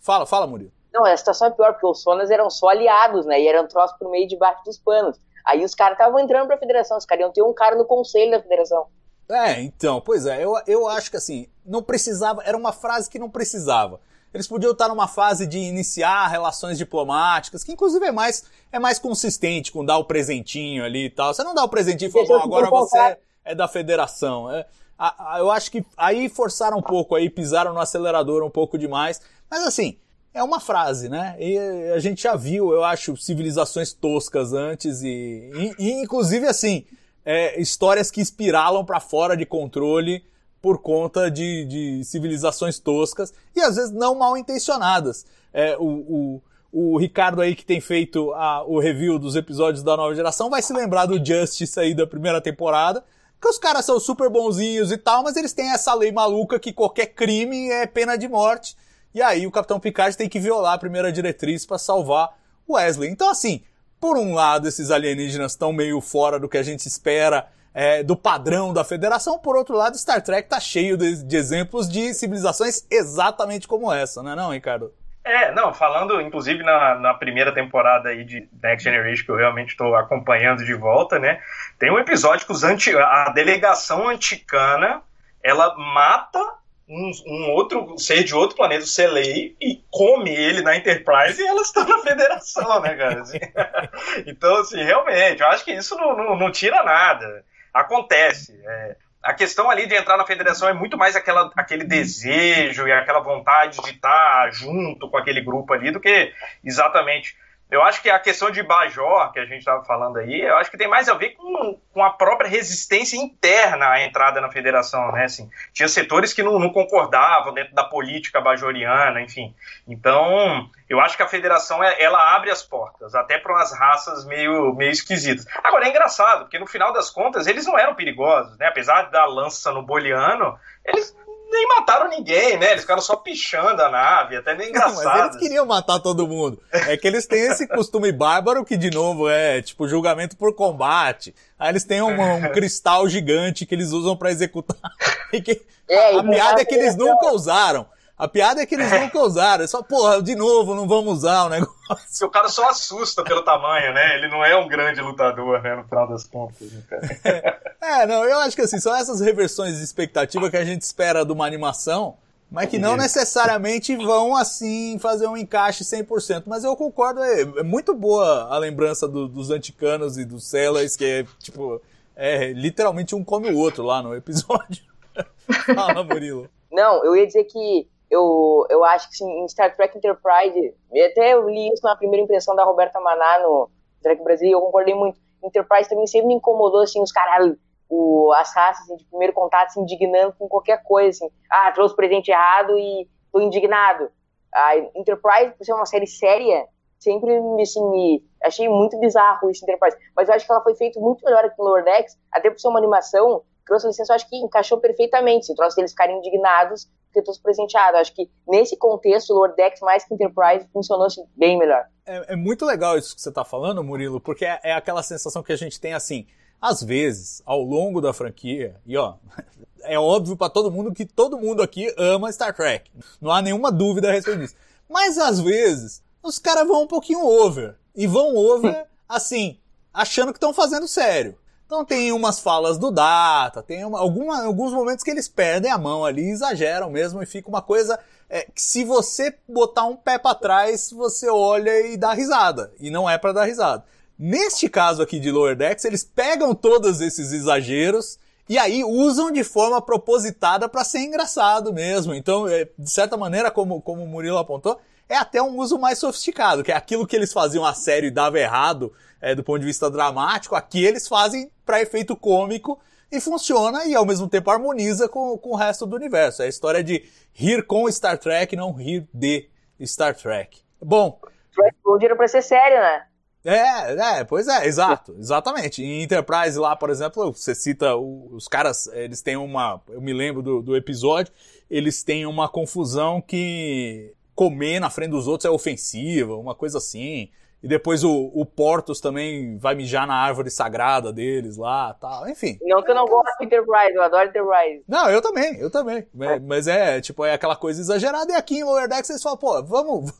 Fala, fala, Murilo. Não, a situação é pior, porque os Sonas eram só aliados, né? E eram troços por meio debaixo dos panos. Aí os caras estavam entrando pra federação, os caras iam ter um cara no conselho da federação. É, então, pois é, eu, eu acho que assim, não precisava, era uma frase que não precisava. Eles podiam estar numa fase de iniciar relações diplomáticas, que inclusive é mais, é mais consistente com dar o presentinho ali e tal. Você não dá o presentinho e fala, agora você é da federação. É, a, a, eu acho que aí forçaram um pouco, aí pisaram no acelerador um pouco demais. Mas assim, é uma frase, né? E a gente já viu, eu acho, civilizações toscas antes e, e, e inclusive assim, é, histórias que espiralam para fora de controle por conta de, de, civilizações toscas e às vezes não mal intencionadas. É, o, o, o, Ricardo aí que tem feito a, o review dos episódios da nova geração vai se lembrar do Justice aí da primeira temporada, que os caras são super bonzinhos e tal, mas eles têm essa lei maluca que qualquer crime é pena de morte. E aí o Capitão Picard tem que violar a primeira diretriz para salvar Wesley. Então assim, por um lado, esses alienígenas estão meio fora do que a gente espera é, do padrão da federação, por outro lado, Star Trek tá cheio de, de exemplos de civilizações exatamente como essa, não é não, Ricardo? É, não, falando inclusive na, na primeira temporada aí de Next Generation, que eu realmente estou acompanhando de volta, né? Tem um episódio que os anti, a delegação anticana ela mata um, um, outro ser de outro planeta, o Selei, e come ele na Enterprise e elas estão na Federação, né, cara? Assim, então, assim, realmente, eu acho que isso não, não, não tira nada. Acontece. É, a questão ali de entrar na federação é muito mais aquela, aquele desejo e aquela vontade de estar junto com aquele grupo ali do que exatamente eu acho que a questão de Bajor, que a gente estava falando aí, eu acho que tem mais a ver com, com a própria resistência interna à entrada na federação, né? Assim, tinha setores que não, não concordavam dentro da política bajoriana, enfim. Então, eu acho que a federação é, ela abre as portas, até para umas raças meio, meio esquisitas. Agora, é engraçado, porque no final das contas, eles não eram perigosos, né? Apesar da lança no boliano, eles nem mataram ninguém, né? Eles ficaram só pichando a nave, até nem engraçado. Não, mas eles queriam matar todo mundo. É que eles têm esse costume bárbaro que, de novo, é tipo julgamento por combate. Aí eles têm um, um cristal gigante que eles usam para executar. Que, é, a, a piada é que eles nunca usaram. A piada é que eles nunca usaram. É só, porra, de novo, não vamos usar o negócio. O cara só assusta pelo tamanho, né? Ele não é um grande lutador, né? No final das contas. Né, é, não, eu acho que assim, são essas reversões de expectativa que a gente espera de uma animação, mas que não necessariamente vão, assim, fazer um encaixe 100%. Mas eu concordo, é, é muito boa a lembrança do, dos anticanos e dos Sellers, que é, tipo, é literalmente um come o outro lá no episódio. Fala, Murilo. Não, eu ia dizer que eu, eu acho que sim, em Star Trek Enterprise, até eu li isso na primeira impressão da Roberta Maná no Trek Brasil, e eu concordei muito. Enterprise também sempre me incomodou, assim, os caras o, as raças assim, de primeiro contato se indignando com qualquer coisa, assim. Ah, trouxe o presente errado e tô indignado. A Enterprise, por ser uma série séria, sempre assim, me achei muito bizarro esse Enterprise. Mas eu acho que ela foi feita muito melhor aqui no Lower Decks, até por ser uma animação, trouxe licença, eu acho que encaixou perfeitamente. Se trouxe eles ficarem indignados porque trouxe presenteado. Eu acho que nesse contexto, o Lower Decks mais que Enterprise funcionou assim, bem melhor. É, é, muito legal isso que você tá falando, Murilo, porque é, é aquela sensação que a gente tem assim. Às vezes, ao longo da franquia, e ó, é óbvio para todo mundo que todo mundo aqui ama Star Trek. Não há nenhuma dúvida a respeito disso. Mas às vezes, os caras vão um pouquinho over. E vão over, assim, achando que estão fazendo sério. Então tem umas falas do Data, tem uma, alguma, alguns momentos que eles perdem a mão ali, exageram mesmo e fica uma coisa é, que se você botar um pé para trás, você olha e dá risada. E não é para dar risada. Neste caso aqui de Lower Decks, eles pegam todos esses exageros e aí usam de forma propositada para ser engraçado mesmo. Então, é, de certa maneira, como, como o Murilo apontou, é até um uso mais sofisticado, que é aquilo que eles faziam a série e dava errado é, do ponto de vista dramático, aqui eles fazem para efeito cômico e funciona e ao mesmo tempo harmoniza com, com o resto do universo. É a história de rir com Star Trek, não rir de Star Trek. Bom. Trek era pra ser sério, né? É, é, pois é, exato, exatamente. Em Enterprise lá, por exemplo, você cita os caras, eles têm uma, eu me lembro do, do episódio, eles têm uma confusão que comer na frente dos outros é ofensiva, uma coisa assim. E depois o, o Portos também vai mijar na árvore sagrada deles lá, tal, enfim. Não que eu não gosto de Enterprise, eu adoro Enterprise. Não, eu também, eu também. É. Mas é, tipo, é aquela coisa exagerada. E aqui em Lower Decks eles falam, pô, vamos,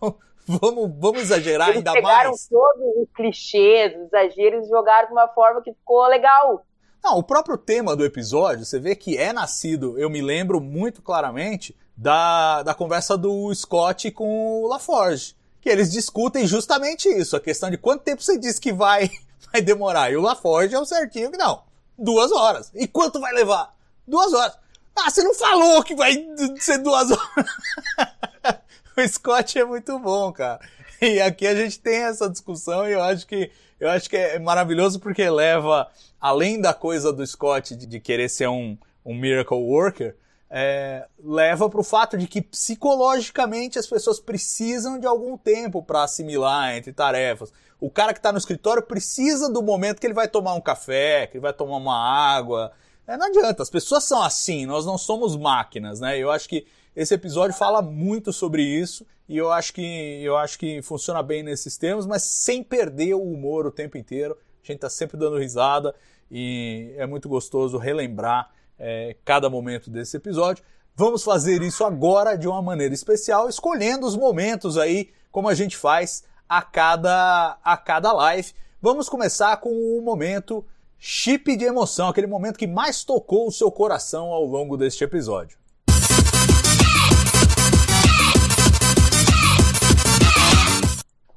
vamos, vamos, exagerar eles ainda pegaram mais. todos os clichês, os exageros e jogaram de uma forma que ficou legal. Não, o próprio tema do episódio, você vê que é nascido, eu me lembro muito claramente da, da conversa do Scott com o LaForge que eles discutem justamente isso, a questão de quanto tempo você diz que vai, vai demorar. E o LaForge é o certinho que não. Duas horas. E quanto vai levar? Duas horas. Ah, você não falou que vai ser duas horas. o Scott é muito bom, cara. E aqui a gente tem essa discussão e eu acho que eu acho que é maravilhoso porque leva, além da coisa do Scott de, de querer ser um, um miracle worker, é, leva para o fato de que psicologicamente as pessoas precisam de algum tempo para assimilar entre tarefas. O cara que está no escritório precisa do momento que ele vai tomar um café, que ele vai tomar uma água. É, não adianta, as pessoas são assim, nós não somos máquinas, né? Eu acho que esse episódio fala muito sobre isso e eu acho que eu acho que funciona bem nesses termos, mas sem perder o humor o tempo inteiro. A gente está sempre dando risada e é muito gostoso relembrar é, cada momento desse episódio. Vamos fazer isso agora de uma maneira especial, escolhendo os momentos aí, como a gente faz a cada, a cada live. Vamos começar com o momento chip de emoção, aquele momento que mais tocou o seu coração ao longo deste episódio.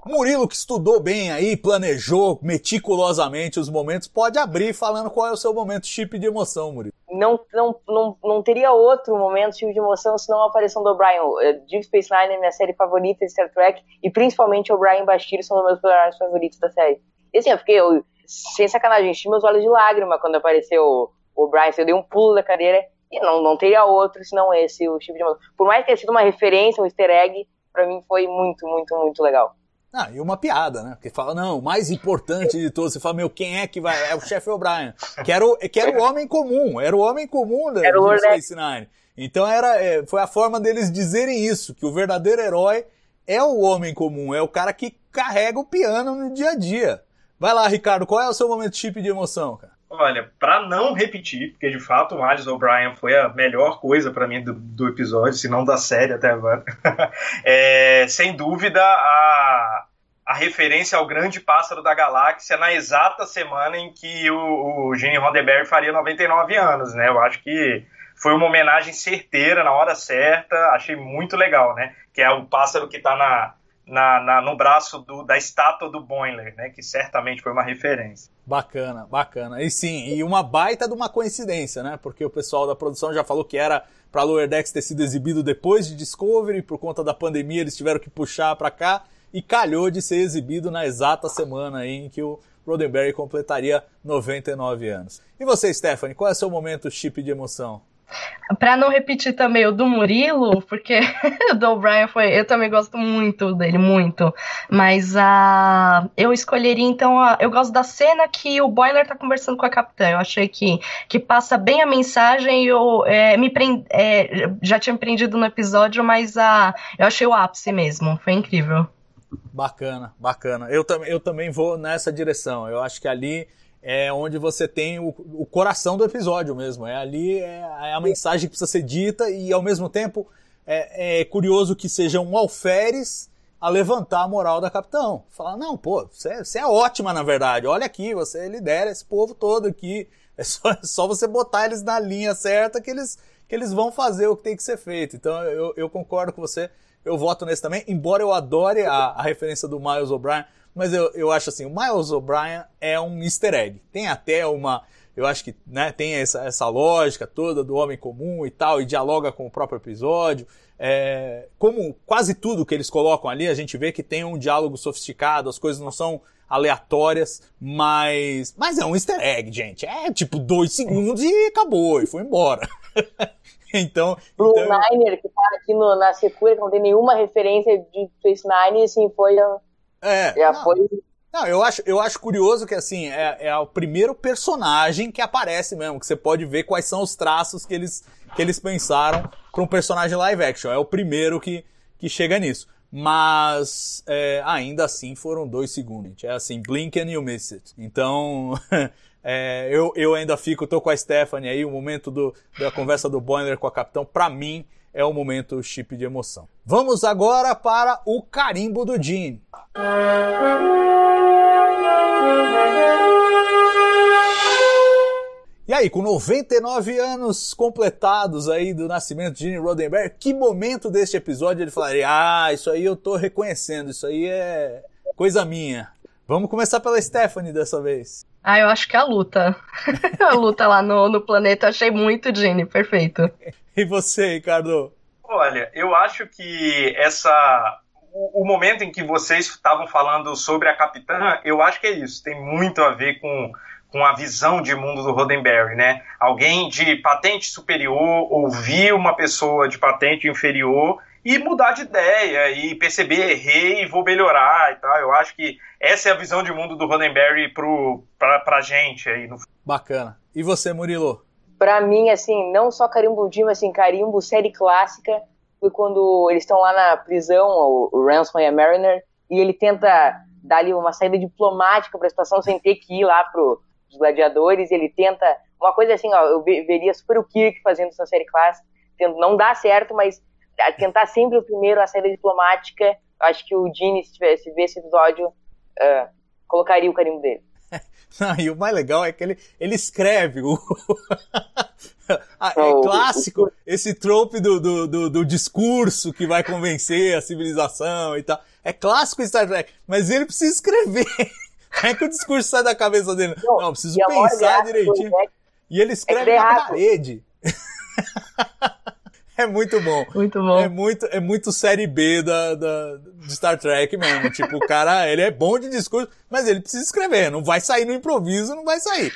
Murilo, que estudou bem aí, planejou meticulosamente os momentos, pode abrir falando qual é o seu momento chip de emoção, Murilo. Não, não, não, não teria outro momento chip de emoção senão a aparição do O'Brien. Deep Space Nine é minha série favorita de Star Trek e principalmente O'Brien e Bashir são os meus personagens favoritos da série. E assim, eu fiquei, eu, sem sacanagem, enchi meus olhos de lágrima quando apareceu o O'Brien, assim, eu dei um pulo da cadeira e não, não teria outro senão esse, o chip de emoção. Por mais que tenha sido uma referência, um easter egg, pra mim foi muito, muito, muito legal. Ah, e uma piada, né? Porque fala, não, o mais importante de todos. Você fala, meu, quem é que vai? É o chefe O'Brien. Que era o, que era o homem comum, era o homem comum da era o Space Nine. Então era, é, foi a forma deles dizerem isso, que o verdadeiro herói é o homem comum, é o cara que carrega o piano no dia a dia. Vai lá, Ricardo, qual é o seu momento chip de emoção, cara? Olha, para não repetir, porque de fato o Miles O'Brien foi a melhor coisa para mim do, do, episódio, se não da série até agora. é, sem dúvida, a, a referência ao grande pássaro da galáxia na exata semana em que o, o Gene Roddenberry faria 99 anos, né? Eu acho que foi uma homenagem certeira, na hora certa, achei muito legal, né? Que é o pássaro que está na, na, na, no braço do, da estátua do Boimler, né? Que certamente foi uma referência. Bacana, bacana. E sim, e uma baita de uma coincidência, né? Porque o pessoal da produção já falou que era para Lower Decks ter sido exibido depois de Discovery, por conta da pandemia eles tiveram que puxar para cá e calhou de ser exibido na exata semana em que o Roddenberry completaria 99 anos. E você, Stephanie, qual é o seu momento chip de emoção? Pra não repetir também o do Murilo, porque o do O'Brien foi. Eu também gosto muito dele, muito. Mas a. Uh, eu escolheria, então. Uh, eu gosto da cena que o Boiler tá conversando com a capitã. Eu achei que, que passa bem a mensagem. Eu é, me prend, é, já tinha me prendido no episódio, mas uh, eu achei o ápice mesmo. Foi incrível. Bacana, bacana. Eu, tam eu também vou nessa direção. Eu acho que ali é onde você tem o, o coração do episódio mesmo. É ali é, é, a mensagem que precisa ser dita e ao mesmo tempo é, é curioso que seja um alferes a levantar a moral da capitão. Falar, não, pô, você, é ótima na verdade. Olha aqui, você lidera esse povo todo aqui. É só, é só você botar eles na linha certa que eles, que eles vão fazer o que tem que ser feito. Então eu, eu concordo com você. Eu voto nesse também, embora eu adore a, a referência do Miles O'Brien mas eu, eu acho assim, o Miles O'Brien é um easter egg. Tem até uma. Eu acho que né, tem essa, essa lógica toda do homem comum e tal, e dialoga com o próprio episódio. É, como quase tudo que eles colocam ali, a gente vê que tem um diálogo sofisticado, as coisas não são aleatórias, mas. Mas é um easter egg, gente. É tipo dois segundos e acabou, e foi embora. então. Blue então... Niner, que tá aqui no, na Secura, que não tem nenhuma referência de Space Nine, assim, foi. É. Já não, foi. Não, eu acho, eu acho curioso que assim, é, é o primeiro personagem que aparece mesmo, que você pode ver quais são os traços que eles, que eles pensaram para um personagem live action. É o primeiro que, que chega nisso. Mas é, ainda assim foram dois segundos. É assim, blink and you miss it. Então, é, eu, eu ainda fico, tô com a Stephanie aí, o momento do, da conversa do Boiler com a capitão, para mim, é o momento chip de emoção. Vamos agora para o carimbo do Gene. E aí, com 99 anos completados aí do nascimento de Gene Roddenberry, que momento deste episódio ele falaria: Ah, isso aí eu tô reconhecendo, isso aí é coisa minha. Vamos começar pela Stephanie dessa vez. Ah, eu acho que é a luta. a luta lá no, no planeta, eu achei muito Gene, perfeito. E você, Ricardo? Olha, eu acho que essa. O, o momento em que vocês estavam falando sobre a capitã, eu acho que é isso. Tem muito a ver com, com a visão de mundo do Roddenberry, né? Alguém de patente superior ouvir uma pessoa de patente inferior e mudar de ideia e perceber errei e vou melhorar e tal. Eu acho que essa é a visão de mundo do Roddenberry pro, pra, pra gente aí. No... Bacana. E você, Murilo? Pra mim, assim, não só carimbo Jim, mas assim, carimbo série clássica, foi quando eles estão lá na prisão, o, Ransom e a Mariner, e ele tenta dar ali uma saída diplomática para a situação sem ter que ir lá pro os gladiadores, ele tenta uma coisa assim, ó, eu veria super o Kirk fazendo essa série clássica, não dá certo, mas tentar sempre o primeiro a saída diplomática, acho que o Gene, se tivesse ver esse episódio, uh, colocaria o carimbo dele. Não, e o mais legal é que ele, ele escreve o. é clássico esse trope do, do, do, do, discurso que vai convencer a civilização e tal. É clássico Star Trek, mas ele precisa escrever. É que o discurso sai da cabeça dele. Não, Não preciso pensar direitinho. E ele escreve é na parede. É muito bom. Muito bom. É muito, é muito série B da, da, de Star Trek mesmo. Tipo, o cara, ele é bom de discurso, mas ele precisa escrever. Não vai sair no improviso, não vai sair.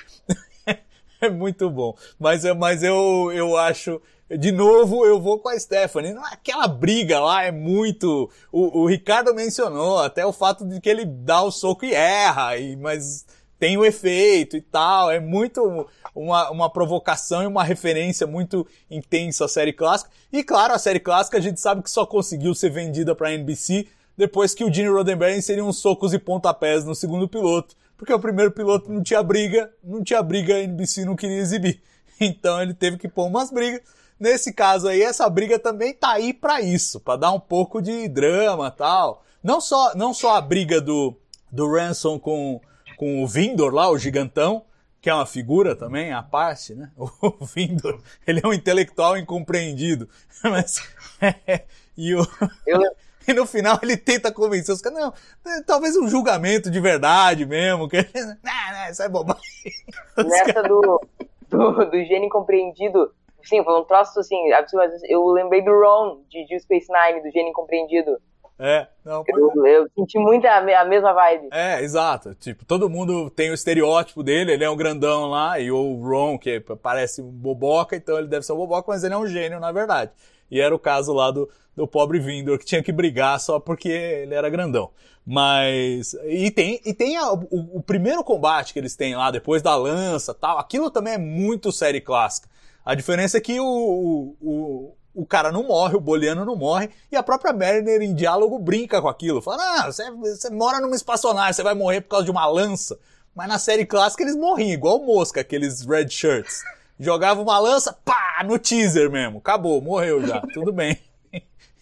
é muito bom. Mas, mas eu, eu acho, de novo, eu vou com a Stephanie. Aquela briga lá é muito. O, o Ricardo mencionou até o fato de que ele dá o soco e erra, e, mas tem o efeito e tal. É muito uma, uma provocação e uma referência muito intensa à série clássica. E claro, a série clássica a gente sabe que só conseguiu ser vendida para a NBC depois que o Gene Roddenberry inseriu uns socos e pontapés no segundo piloto. Porque o primeiro piloto não tinha briga, não tinha briga, a NBC não queria exibir. Então ele teve que pôr umas brigas. Nesse caso aí, essa briga também tá aí para isso, para dar um pouco de drama tal. Não só, não só a briga do, do Ransom com, com o Vindor lá, o gigantão, que é uma figura também, a parte, né? O Vindor, ele é um intelectual incompreendido. Mas, é, e, o, Eu... e no final ele tenta convencer os caras, não, é, talvez um julgamento de verdade mesmo, que, não, não, isso é bobagem. Nessa caras... do, do, do gênio incompreendido, sim, foi um troço assim, absurdo, eu lembrei do Ron, de Deep Space Nine, do gênio incompreendido, É, não, eu, eu, senti muito a, a, mesma vibe. É, exato. Tipo, todo mundo tem o estereótipo dele, ele é um grandão lá, e o Ron, que parece um boboca, então ele deve ser um boboca, mas ele é um gênio, na verdade. E era o caso lá do, do pobre Vindor, que tinha que brigar só porque ele era grandão. Mas. E tem, e tem a, o, o, primeiro combate que eles têm lá, depois da lança tal. Aquilo também é muito série clássica. A diferença é que o, o, o cara não morre, o Boliano não morre, e a própria Mariner em diálogo brinca com aquilo. Fala, ah, você, você mora numa espaçonave, você vai morrer por causa de uma lança. Mas na série clássica eles morriam, igual mosca, aqueles red shirts. Jogava uma lança, pá, no teaser mesmo. Acabou, morreu já, tudo bem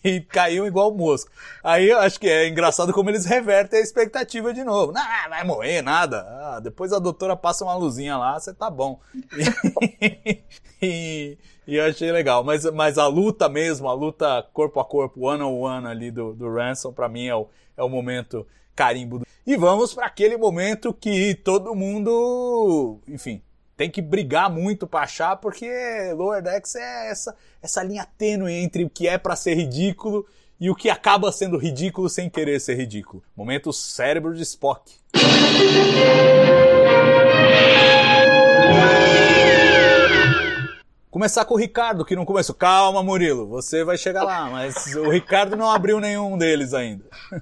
e caiu igual mosca. Aí eu acho que é engraçado como eles revertem a expectativa de novo. Não, vai morrer, nada. Ah, depois a doutora passa uma luzinha lá, você tá bom. e, e, eu achei legal. Mas, mas a luta mesmo, a luta corpo a corpo, one on one ali do, do Ransom, pra mim é o, é o momento carimbo. E vamos para aquele momento que todo mundo, enfim, tem que brigar muito para achar, porque Lower Decks é essa, essa linha tênue entre o que é para ser ridículo e o que acaba sendo ridículo sem querer ser ridículo. Momento cérebro de Spock. Começar com o Ricardo, que não começou. Calma, Murilo, você vai chegar lá, mas o Ricardo não abriu nenhum deles ainda.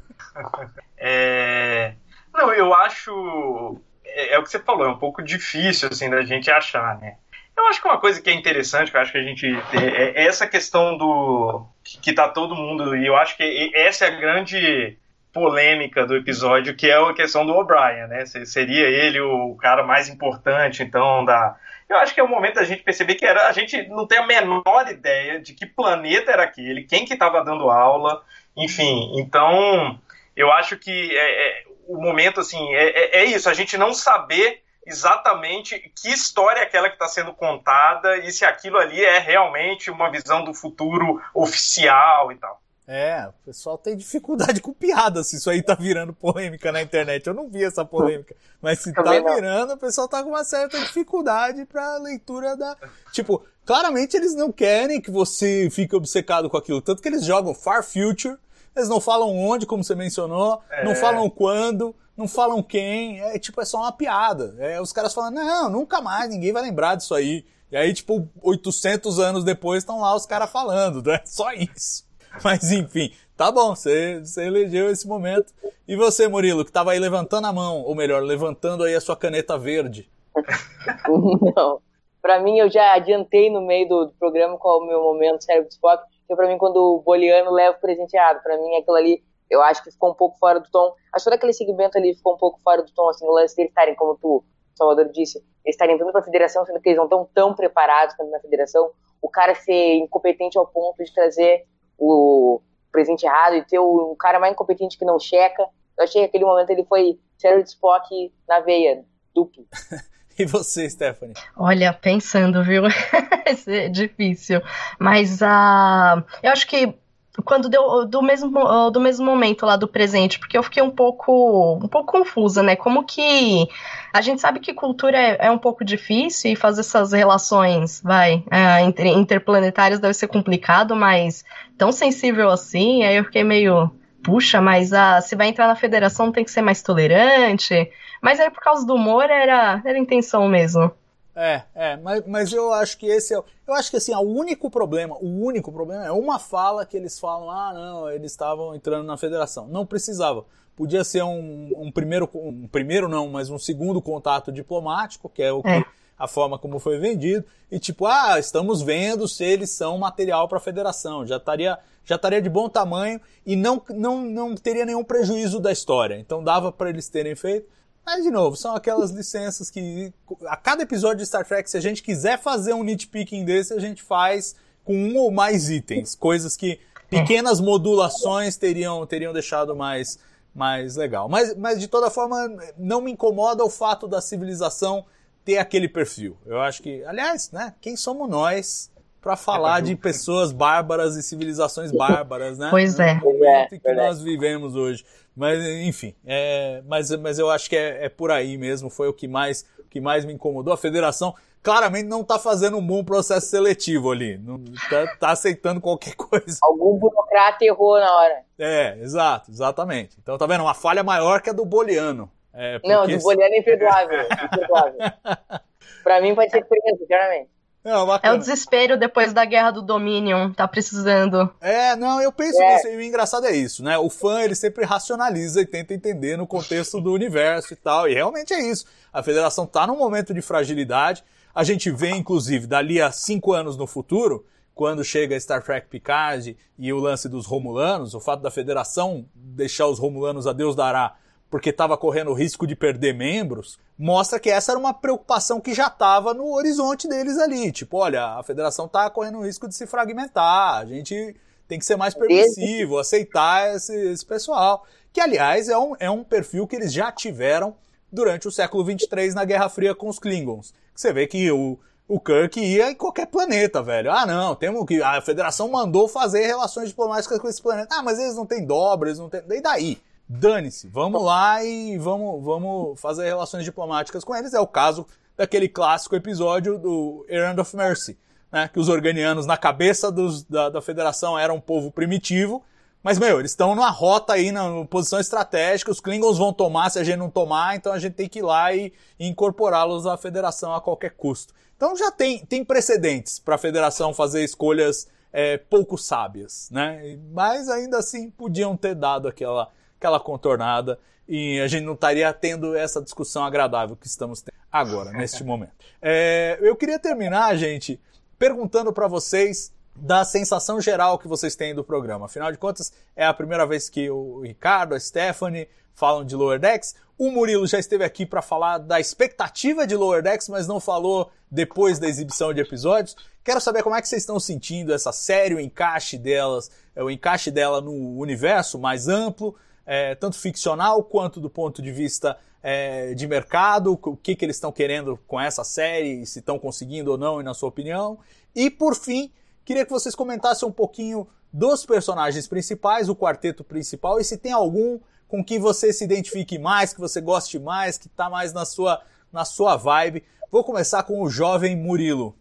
É... Não, eu acho é, é, o que você falou, é um pouco difícil assim da gente achar, né? Eu acho que uma coisa que é interessante, que eu acho que a gente é, é essa questão do que, que tá todo mundo e eu acho que essa é a grande polêmica do episódio, que é a questão do O'Brien, né? Seria ele o cara mais importante, então, da. Eu acho que é o momento da gente perceber que era, a gente não tem a menor ideia de que planeta era aquele, quem que estava dando aula, enfim. Então, eu acho que é, é, o momento, assim, é, é, é, isso, a gente não saber exatamente que história é aquela que está sendo contada e se aquilo ali é realmente uma visão do futuro oficial e tal. É, o pessoal tem dificuldade com piada se isso aí tá virando polêmica na internet. Eu não vi essa polêmica. Mas se tá virando, o pessoal tá com uma certa dificuldade pra leitura da. Tipo, claramente eles não querem que você fique obcecado com aquilo. Tanto que eles jogam Far Future eles não falam onde, como você mencionou, é. não falam quando, não falam quem. É tipo, é só uma piada. É, os caras falam, não, nunca mais, ninguém vai lembrar disso aí. E aí, tipo, 800 anos depois estão lá os caras falando, né? Só isso. Mas enfim, tá bom, você, você elegeu esse momento. E você, Murilo, que tava aí levantando a mão, ou melhor, levantando aí a sua caneta verde. Não. Pra mim, eu já adiantei no meio do, do programa qual é o meu momento cérebro de Spock que para mim quando o Boliano leva o presenteado, para mim aquilo ali eu acho que ficou um pouco fora do tom. Acho que todo aquele segmento ali ficou um pouco fora do tom, assim, o lance deles estarem, como tu, Salvador disse, eles estarem vindo para a federação, sendo que eles não estão tão preparados quanto na federação, o cara ser incompetente ao ponto de trazer o presente errado e ter o, cara mais incompetente que não checa. Eu achei que aquele momento ele foi sério de Spock na veia, duplo. E você, Stephanie? Olha, pensando, viu? é difícil. Mas uh, eu acho que quando deu do mesmo, do mesmo momento lá do presente, porque eu fiquei um pouco um pouco confusa, né? Como que a gente sabe que cultura é, é um pouco difícil e fazer essas relações, vai, inter, interplanetárias deve ser complicado, mas tão sensível assim, aí eu fiquei meio puxa, mas uh, se vai entrar na federação tem que ser mais tolerante. Mas aí por causa do humor era, era intenção mesmo. É, é, mas, mas eu acho que esse é. Eu acho que assim, o único problema, o único problema é uma fala que eles falam, ah, não, eles estavam entrando na federação. Não precisava. Podia ser um, um primeiro, um primeiro não, mas um segundo contato diplomático, que é o que. É. A forma como foi vendido, e tipo, ah, estamos vendo se eles são material para a federação. Já estaria já estaria de bom tamanho e não, não, não teria nenhum prejuízo da história. Então dava para eles terem feito. Mas, de novo, são aquelas licenças que a cada episódio de Star Trek, se a gente quiser fazer um nitpicking desse, a gente faz com um ou mais itens. Coisas que pequenas modulações teriam, teriam deixado mais, mais legal. Mas, mas, de toda forma, não me incomoda o fato da civilização ter aquele perfil. Eu acho que, aliás, né, quem somos nós para falar de pessoas bárbaras e civilizações bárbaras, né? Pois é. No momento que nós vivemos hoje. Mas, enfim, é, mas, mas eu acho que é, é por aí mesmo, foi o que mais, o que mais me incomodou. A federação claramente não tá fazendo um bom processo seletivo ali. Não, tá, tá aceitando qualquer coisa. Algum burocrata errou na hora. É, exato, exatamente. Então tá vendo? Uma falha maior que a do Boliano. É, Não, porque- do Boliano é imperdoável. imperdoável. pra mim pode ser preso, sinceramente. Não, É o desespero depois da guerra do Dominion, tá precisando. É, não, eu penso É. nisso, e o engraçado é isso, né? O fã, ele sempre racionaliza e tenta entender no contexto do universo e tal, e realmente é isso. A federação tá num momento de fragilidade, a gente vê, inclusive, dali a cinco anos no futuro, quando chega Star Trek Picard e o lance dos Romulanos, o fato da federação deixar os Romulanos a Deus dará porque estava correndo o risco de perder membros, mostra que essa era uma preocupação que já estava no horizonte deles ali. Tipo, olha, a federação está correndo o risco de se fragmentar, a gente tem que ser mais permissivo, aceitar esse, esse pessoal. Que, aliás, é um, é um perfil que eles já tiveram durante o século 23 na Guerra Fria com os Klingons. Você vê que o, o Kirk ia em qualquer planeta, velho. Ah, não, temos que. A federação mandou fazer relações diplomáticas com esse planeta. Ah, mas eles não têm dobra, eles não têm. E daí? Dane-se, vamos lá e vamos, vamos fazer relações diplomáticas com eles. É o caso daquele clássico episódio do Errand of Mercy, né? Que os organianos, na cabeça dos, da, da federação, eram um povo primitivo. Mas, meu, eles estão numa rota aí, na posição estratégica, os Klingons vão tomar se a gente não tomar, então a gente tem que ir lá e, e incorporá-los à federação a qualquer custo. Então já tem, tem precedentes para a federação fazer escolhas é, pouco sábias, né? Mas ainda assim podiam ter dado aquela, aquela contornada e a gente não estaria tendo essa discussão agradável que estamos tendo agora, neste momento. É, eu queria terminar, gente, perguntando para vocês da sensação geral que vocês têm do programa. Afinal de contas, é a primeira vez que o Ricardo, a Stephanie falam de Lower Decks. O Murilo já esteve aqui para falar da expectativa de Lower Decks, mas não falou depois da exibição de episódios. Quero saber como é que vocês estão sentindo essa série, o encaixe delas, é, o encaixe dela no universo mais amplo, é, tanto ficcional quanto do ponto de vista é, de mercado, o que, que eles estão querendo com essa série, se estão conseguindo ou não, e na sua opinião. E por fim, queria que vocês comentassem um pouquinho dos personagens principais, o quarteto principal, e se tem algum com que você se identifique mais, que você goste mais, que está mais na sua, na sua vibe. Vou começar com o jovem Murilo.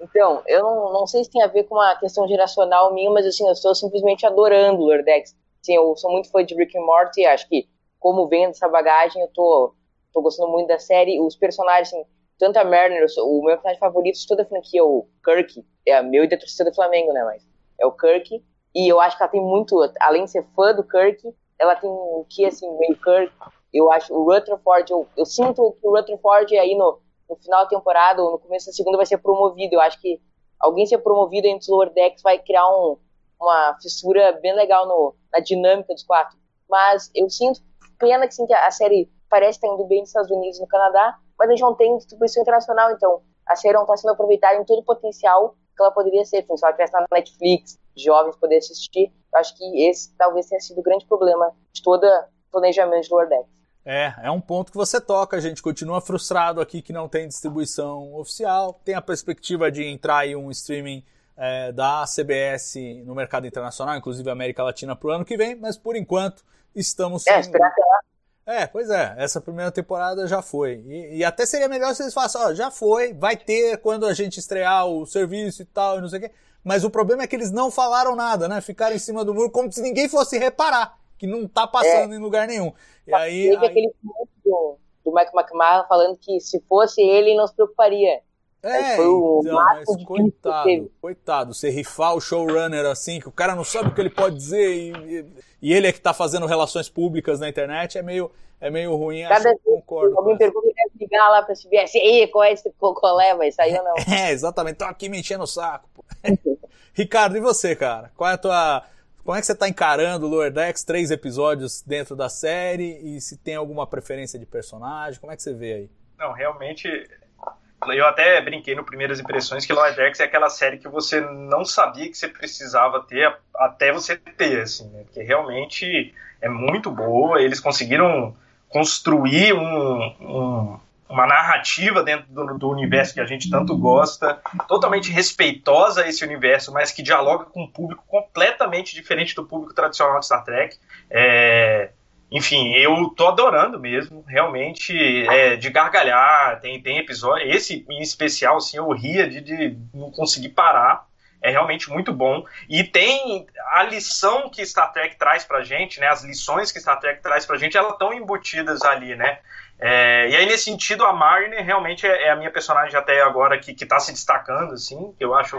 Então, eu não, não sei se tem a ver com uma questão geracional minha, mas assim, eu estou simplesmente adorando o Lordex. Assim, eu sou muito fã de Rick and Morty, acho que como vem dessa bagagem, eu tô, tô gostando muito da série. Os personagens, assim, tanto a Mariner, o meu personagem favorito de toda a franquia, o Kirk, é meu e da torcida do Flamengo, né, mas é o Kirk. E eu acho que ela tem muito, além de ser fã do Kirk, ela tem o que, assim, meio Kirk. Eu acho, o Rutherford, eu, eu sinto que o Rutherford aí no, no final da temporada, ou no começo da segunda, vai ser promovido. Eu acho que alguém ser promovido entre os Lower Decks vai criar um, uma fissura bem legal no, na dinâmica dos quatro. Mas eu sinto pena que, que a série parece estar indo bem nos Estados Unidos e no Canadá, mas a gente não tem distribuição internacional, então a série não está sendo aproveitada em todo o potencial que ela poderia ser. Se ela tivesse na Netflix, jovens poderem assistir, eu acho que esse talvez tenha sido o grande problema de todo o planejamento de Lower Decks. É, é um ponto que você toca, a gente continua frustrado aqui que não tem distribuição oficial, tem a perspectiva de entrar aí um streaming é, da CBS no mercado internacional, inclusive América Latina para o ano que vem, mas por enquanto estamos É, sem... É, pois é, essa primeira temporada já foi. E, e até seria melhor se eles falassem, ó, já foi, vai ter quando a gente estrear o serviço e tal, e não sei o quê. Mas o problema é que eles não falaram nada, né? Ficaram em cima do muro como se ninguém fosse reparar, que não tá passando em lugar nenhum. E aí, Teve aí- aquele momento do, do Mike McMahon falando que se fosse ele não se preocuparia. É, foi o então, mas coitado, coitado, você rifar o showrunner assim, que o cara não sabe o que ele pode dizer e, e- e ele é que tá fazendo relações públicas na internet, é meio, é meio ruim, acho Cada que vez que concordo. alguém pergunta, ele deve ligar lá pra CBS. Ei, qual é esse cocolé? Vai sair ou não? É, exatamente, tô aqui me enchendo o saco. pô. Ricardo, e você, cara? Qual é a tua. Como é que você tá encarando o Lower Decks? Três episódios dentro da série e se tem alguma preferência de personagem? Como é que você vê aí? Não, realmente. Eu até brinquei no Primeiras Impressões que Lower Decks é aquela série que você não sabia que você precisava ter até você ter, assim, né? Porque realmente é muito boa. Eles conseguiram construir um, um- uma narrativa dentro do, do universo que a gente tanto gosta, totalmente respeitosa a esse universo, mas que dialoga com um público completamente diferente do público tradicional de Star Trek. É, enfim, eu tô adorando mesmo, realmente, é, de gargalhar, tem, tem episódio, esse em especial, assim, eu ria de, de não conseguir parar, é realmente muito bom. E tem a lição que Star Trek traz pra gente, né? As lições que Star Trek traz pra gente, elas estão embutidas ali, né? É, e aí, nesse sentido, a Mariner realmente é, é, a minha personagem até agora que, que tá se destacando, assim, que eu acho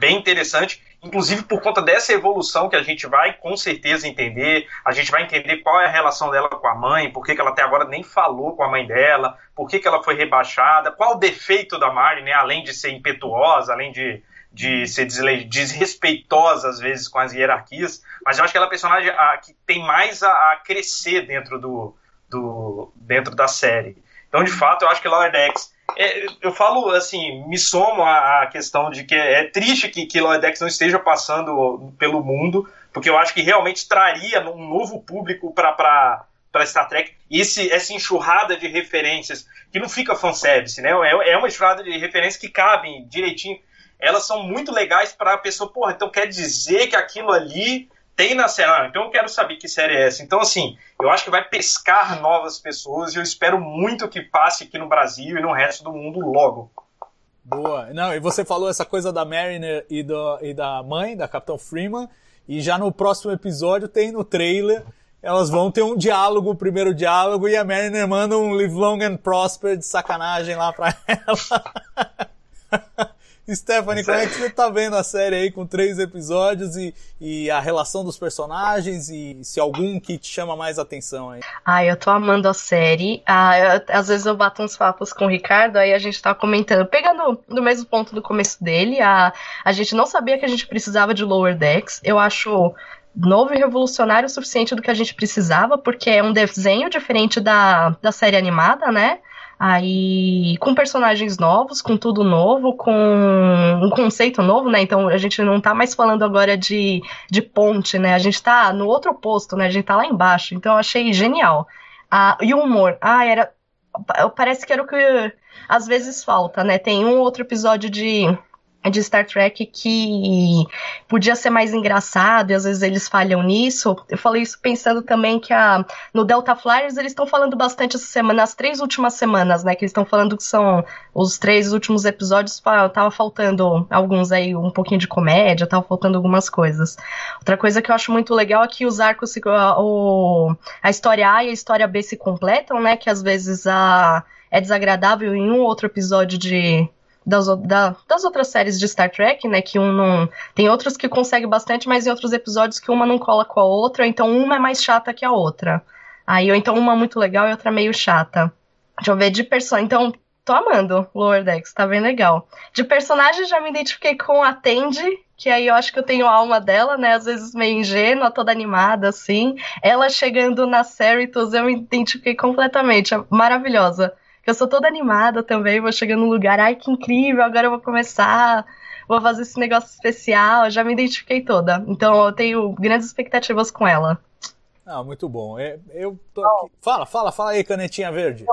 bem interessante, inclusive por conta dessa evolução que a gente vai com certeza entender, a gente vai entender qual é a relação dela com a mãe, por que, que ela até agora nem falou com a mãe dela, por que, que ela foi rebaixada, qual o defeito da Mariner, né, além de ser impetuosa, além de de ser desrespeitosa às vezes com as hierarquias, mas eu acho que ela é a personagem a, que tem mais a, a, crescer dentro do, do dentro da série. Então, de fato, eu acho que Lower Decks é, eu falo assim, me somo à, questão de que é, triste que, que Decks não esteja passando pelo mundo, porque eu acho que realmente traria um novo público para para Star Trek, esse, essa enxurrada de referências, que não fica fanservice, né? É, é uma enxurrada de referências que cabem direitinho elas são muito legais para a pessoa, porra, então quer dizer que aquilo ali tem na série. Ah, então eu quero saber que série é essa. Então, assim, eu acho que vai pescar novas pessoas e eu espero muito que passe aqui no Brasil e no resto do mundo logo. Boa. Não, e você falou essa coisa da Mariner e, do, e da mãe, da Capitão Freeman, e já no próximo episódio tem no trailer, elas vão ter um diálogo, o primeiro diálogo, e a Mariner manda um Live Long and Prosper de sacanagem lá pra ela. Stephanie, como é que você tá vendo a série aí com três episódios e, e a relação dos personagens e se algum que te chama mais atenção aí? Ah, eu tô amando a série. Ah, eu, às vezes eu bato uns papos com o Ricardo, aí a gente tá comentando, pegando no mesmo ponto do começo dele, a, a gente não sabia que a gente precisava de Lower Decks. Eu acho novo e revolucionário o suficiente do que a gente precisava, porque é um desenho diferente da, da série animada, né? Aí, com personagens novos, com tudo novo, com um conceito novo, né? Então a gente não tá mais falando agora de, de ponte, né? A gente tá no outro oposto, né? A gente tá lá embaixo. Então eu achei genial. Ah, e o humor. Ah, era. Parece que era o que às vezes falta, né? Tem um outro episódio de de Star Trek que podia ser mais engraçado e às vezes eles falham nisso. Eu falei isso pensando também que a, no Delta Flyers eles estão falando bastante essa semana, nas três últimas semanas, né? Que eles estão falando que são os três últimos episódios, tava faltando alguns aí, um pouquinho de comédia, tava faltando algumas coisas. Outra coisa que eu acho muito legal é que os arcos, o, a história A e a história B se completam, né? Que às vezes a, é desagradável em um outro episódio de das, da, das outras séries de Star Trek, né? Que um não. Tem outros que conseguem bastante, mas em outros episódios que uma não cola com a outra, então uma é mais chata que a outra. Aí, ou então uma muito legal e outra meio chata. Deixa eu ver, de personagem. Então, tô amando Lower Decks, tá bem legal. De personagem, já me identifiquei com a Tandy, que aí eu acho que eu tenho a alma dela, né? Às vezes meio ingênua, toda animada, assim. Ela chegando na Cerritos, eu me identifiquei completamente. É maravilhosa eu sou toda animada também, vou chegando num lugar, ai que incrível, agora eu vou começar, vou fazer esse negócio especial, já me identifiquei toda. Então eu tenho grandes expectativas com ela. Ah, muito bom. É, eu tô aqui... Fala, fala, fala aí, canetinha verde.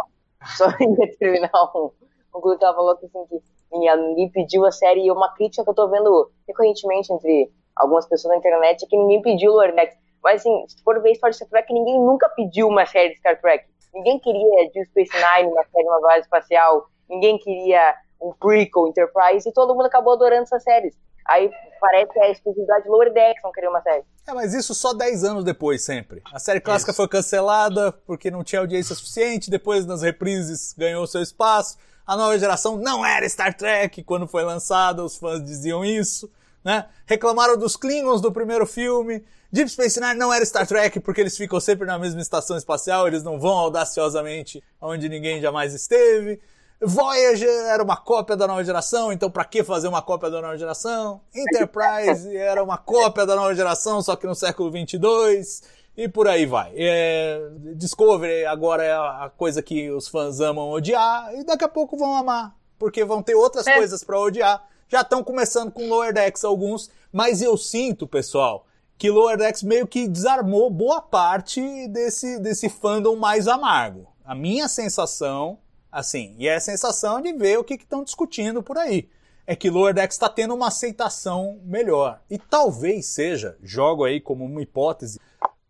Só ia terminar um, um que falando assim que ninguém pediu a série e uma crítica que eu tô vendo recorrentemente entre algumas pessoas na internet é que ninguém pediu Lower Decks. Mas assim, se for ver a história de Star Trek, ninguém nunca pediu uma série de Star Trek. Ninguém queria Deep Space Nine na série Uma Base Espacial, ninguém queria um prequel, Enterprise, e todo mundo acabou adorando essas séries. Aí parece que é a exclusividade de Lower Decks não queria uma série. É, mas isso só 10 anos depois, sempre. A série clássica isso. foi cancelada porque não tinha audiência suficiente, depois nas reprises ganhou seu espaço. A nova geração não era Star Trek quando foi lançada, os fãs diziam isso, né? Reclamaram dos Klingons do primeiro filme, Deep Space Nine não era Star Trek porque eles ficam sempre na mesma estação espacial, eles não vão audaciosamente onde ninguém jamais esteve. Voyager era uma cópia da nova geração, então para que fazer uma cópia da nova geração? Enterprise era uma cópia da nova geração, só que no século 22 e por aí vai. É, Discovery agora é a coisa que os fãs amam odiar e daqui a pouco vão amar, porque vão ter outras é. coisas para odiar. Já estão começando com Lower Decks alguns, mas eu sinto, pessoal, que Lower Decks meio que desarmou boa parte desse, desse fandom mais amargo. A minha sensação, assim, e é a sensação de ver o que estão discutindo por aí, é que Lower Decks está tendo uma aceitação melhor. E talvez seja, jogo aí como uma hipótese,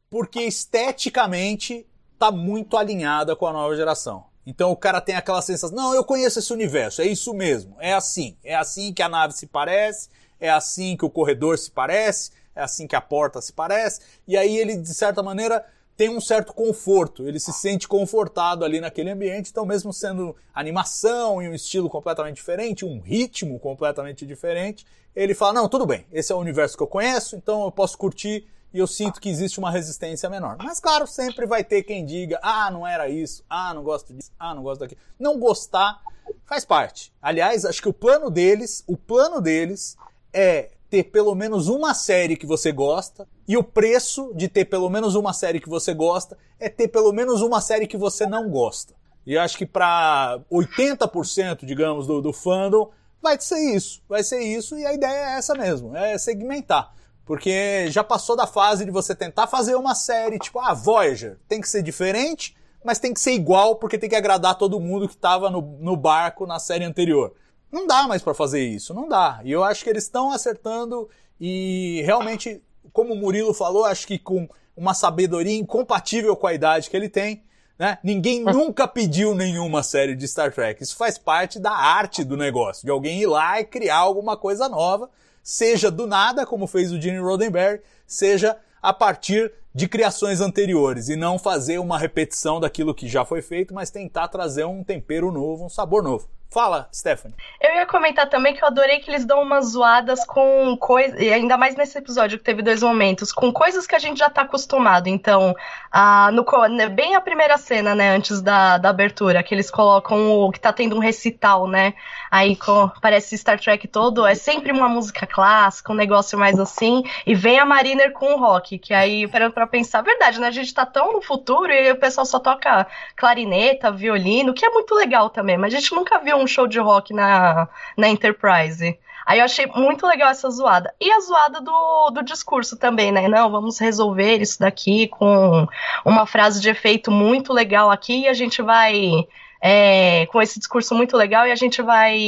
porque esteticamente tá muito alinhada com a nova geração. Então o cara tem aquela sensação, não, eu conheço esse universo, é isso mesmo, é assim, é assim que a nave se parece, é assim que o corredor se parece, é assim que a porta se parece, e aí ele, de certa maneira, tem um certo conforto, ele se sente confortado ali naquele ambiente, então mesmo sendo animação e um estilo completamente diferente, um ritmo completamente diferente, ele fala, não, tudo bem, esse é o universo que eu conheço, então eu posso curtir e eu sinto que existe uma resistência menor. Mas claro, sempre vai ter quem diga, ah, não era isso, ah, não gosto disso, ah, não gosto daquilo. Não gostar faz parte. Aliás, acho que o plano deles, o plano deles é ter pelo menos uma série que você gosta, e o preço de ter pelo menos uma série que você gosta é ter pelo menos uma série que você não gosta. E acho que para 80%, digamos, do, do fandom, vai ser isso. Vai ser isso, e a ideia é essa mesmo, é segmentar. Porque já passou da fase de você tentar fazer uma série, tipo, ah, Voyager, tem que ser diferente, mas tem que ser igual porque tem que agradar todo mundo que estava no, no barco na série anterior. Não dá mais para fazer isso, não dá. E eu acho que eles estão acertando e realmente, como o Murilo falou, acho que com uma sabedoria incompatível com a idade que ele tem, né? Ninguém nunca pediu nenhuma série de Star Trek. Isso faz parte da arte do negócio, de alguém ir lá e criar alguma coisa nova, seja do nada, como fez o Gene Roddenberry, seja a partir de criações anteriores e não fazer uma repetição daquilo que já foi feito, mas tentar trazer um tempero novo, um sabor novo. Fala, Stephanie. Eu ia comentar também que eu adorei que eles dão umas zoadas com coisas, e ainda mais nesse episódio que teve dois momentos, com coisas que a gente já tá acostumado. Então, a, no, né, bem a primeira cena, né, antes da, da abertura, que eles colocam o que tá tendo um recital, né? Aí com, parece Star Trek todo, é sempre uma música clássica, um negócio mais assim, e vem a Mariner com o rock, que aí, parando pra pensar, verdade, né? A gente tá tão no futuro e o pessoal só toca clarineta, violino, que é muito legal também, mas a gente nunca viu um show de rock na, na Enterprise. Aí eu achei muito legal essa zoada. E a zoada do, do discurso também, né? Não, vamos resolver isso daqui com uma frase de efeito muito legal aqui e a gente vai. É, com esse discurso muito legal e a gente vai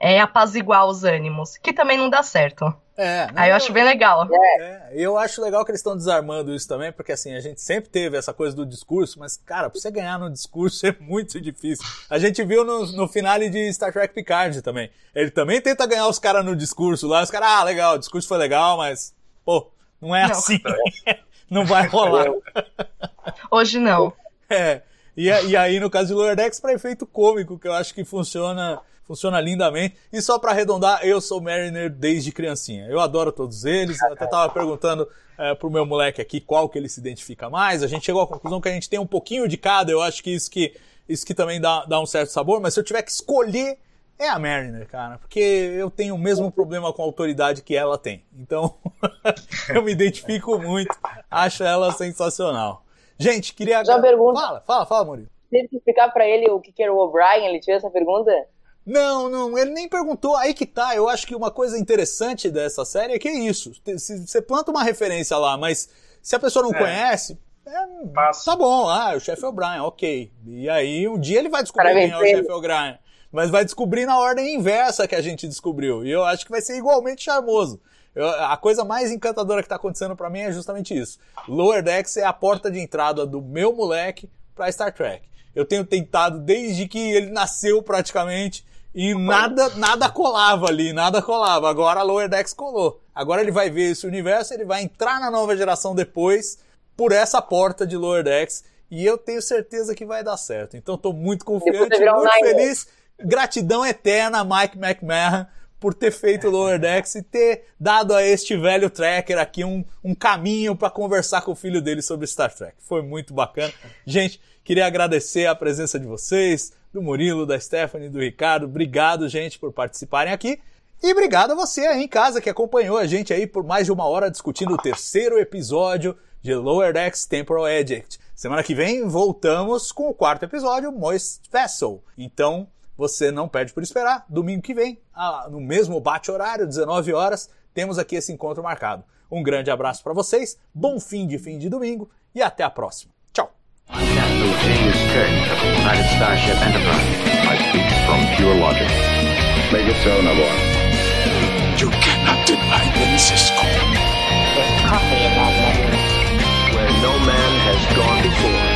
é, apaziguar os ânimos, que também não dá certo. É, Aí eu acho bem legal. É, eu acho legal que eles estão desarmando isso também, porque assim, a gente sempre teve essa coisa do discurso, mas, cara, pra você ganhar no discurso é muito difícil. A gente viu no, no finale de Star Trek Picard também. Ele também tenta ganhar os caras no discurso lá, os caras, ah, legal, o discurso foi legal, mas, pô, não é não. assim. não vai rolar. Hoje não. É. E, e aí, no caso de Lower Decks, pra efeito cômico, que eu acho que funciona funciona lindamente. E só para arredondar, eu sou Mariner desde criancinha. Eu adoro todos eles. Eu até tava perguntando é, pro meu moleque aqui qual que ele se identifica mais. A gente chegou à conclusão que a gente tem um pouquinho de cada. Eu acho que isso que, isso que também dá, dá um certo sabor. Mas se eu tiver que escolher, é a Mariner, cara. Porque eu tenho o mesmo problema com a autoridade que ela tem. Então, eu me identifico muito. Acho ela sensacional. Gente, queria... Já pergunta. Fala, fala, fala, Murilo. Teve que explicar para ele o que, que era o O'Brien, ele tinha essa pergunta? Não, não, ele nem perguntou. Aí que tá. Eu acho que uma coisa interessante dessa série é que é isso. Se você planta uma referência lá, mas se a pessoa não é. conhece, é, tá bom. Ah, o chefe O'Brien, ok. E aí um dia ele vai descobrir quem é o chefe O'Brien. Mas vai descobrir na ordem inversa que a gente descobriu. E eu acho que vai ser igualmente charmoso. Eu, a coisa mais encantadora que tá acontecendo para mim é justamente isso. Lower Decks é a porta de entrada do meu moleque para Star Trek. Eu tenho tentado desde que ele nasceu praticamente e nada, nada colava ali, nada colava. Agora a Lower Decks colou. Agora ele vai ver esse universo, ele vai entrar na nova geração depois por essa porta de Lower Decks e eu tenho certeza que vai dar certo. Então estou muito confiante, muito feliz. Gratidão eterna Mike McMahon por ter feito o Lower Decks e ter dado a este velho tracker aqui um, um caminho para conversar com o filho dele sobre Star Trek. Foi muito bacana. Gente, queria agradecer a presença de vocês, do Murilo, da Stephanie, do Ricardo. Obrigado, gente, por participarem aqui. E obrigado a você aí em casa que acompanhou a gente aí por mais de uma hora discutindo o terceiro episódio de Lower Decks Temporal Eject. Semana que vem voltamos com o quarto episódio, Moist Vessel. Então, você não perde por esperar. Domingo que vem, no mesmo bate-horário, 19 horas, temos aqui esse encontro marcado. Um grande abraço para vocês, bom fim de fim de domingo e até a próxima. Letter. Where no man has gone before.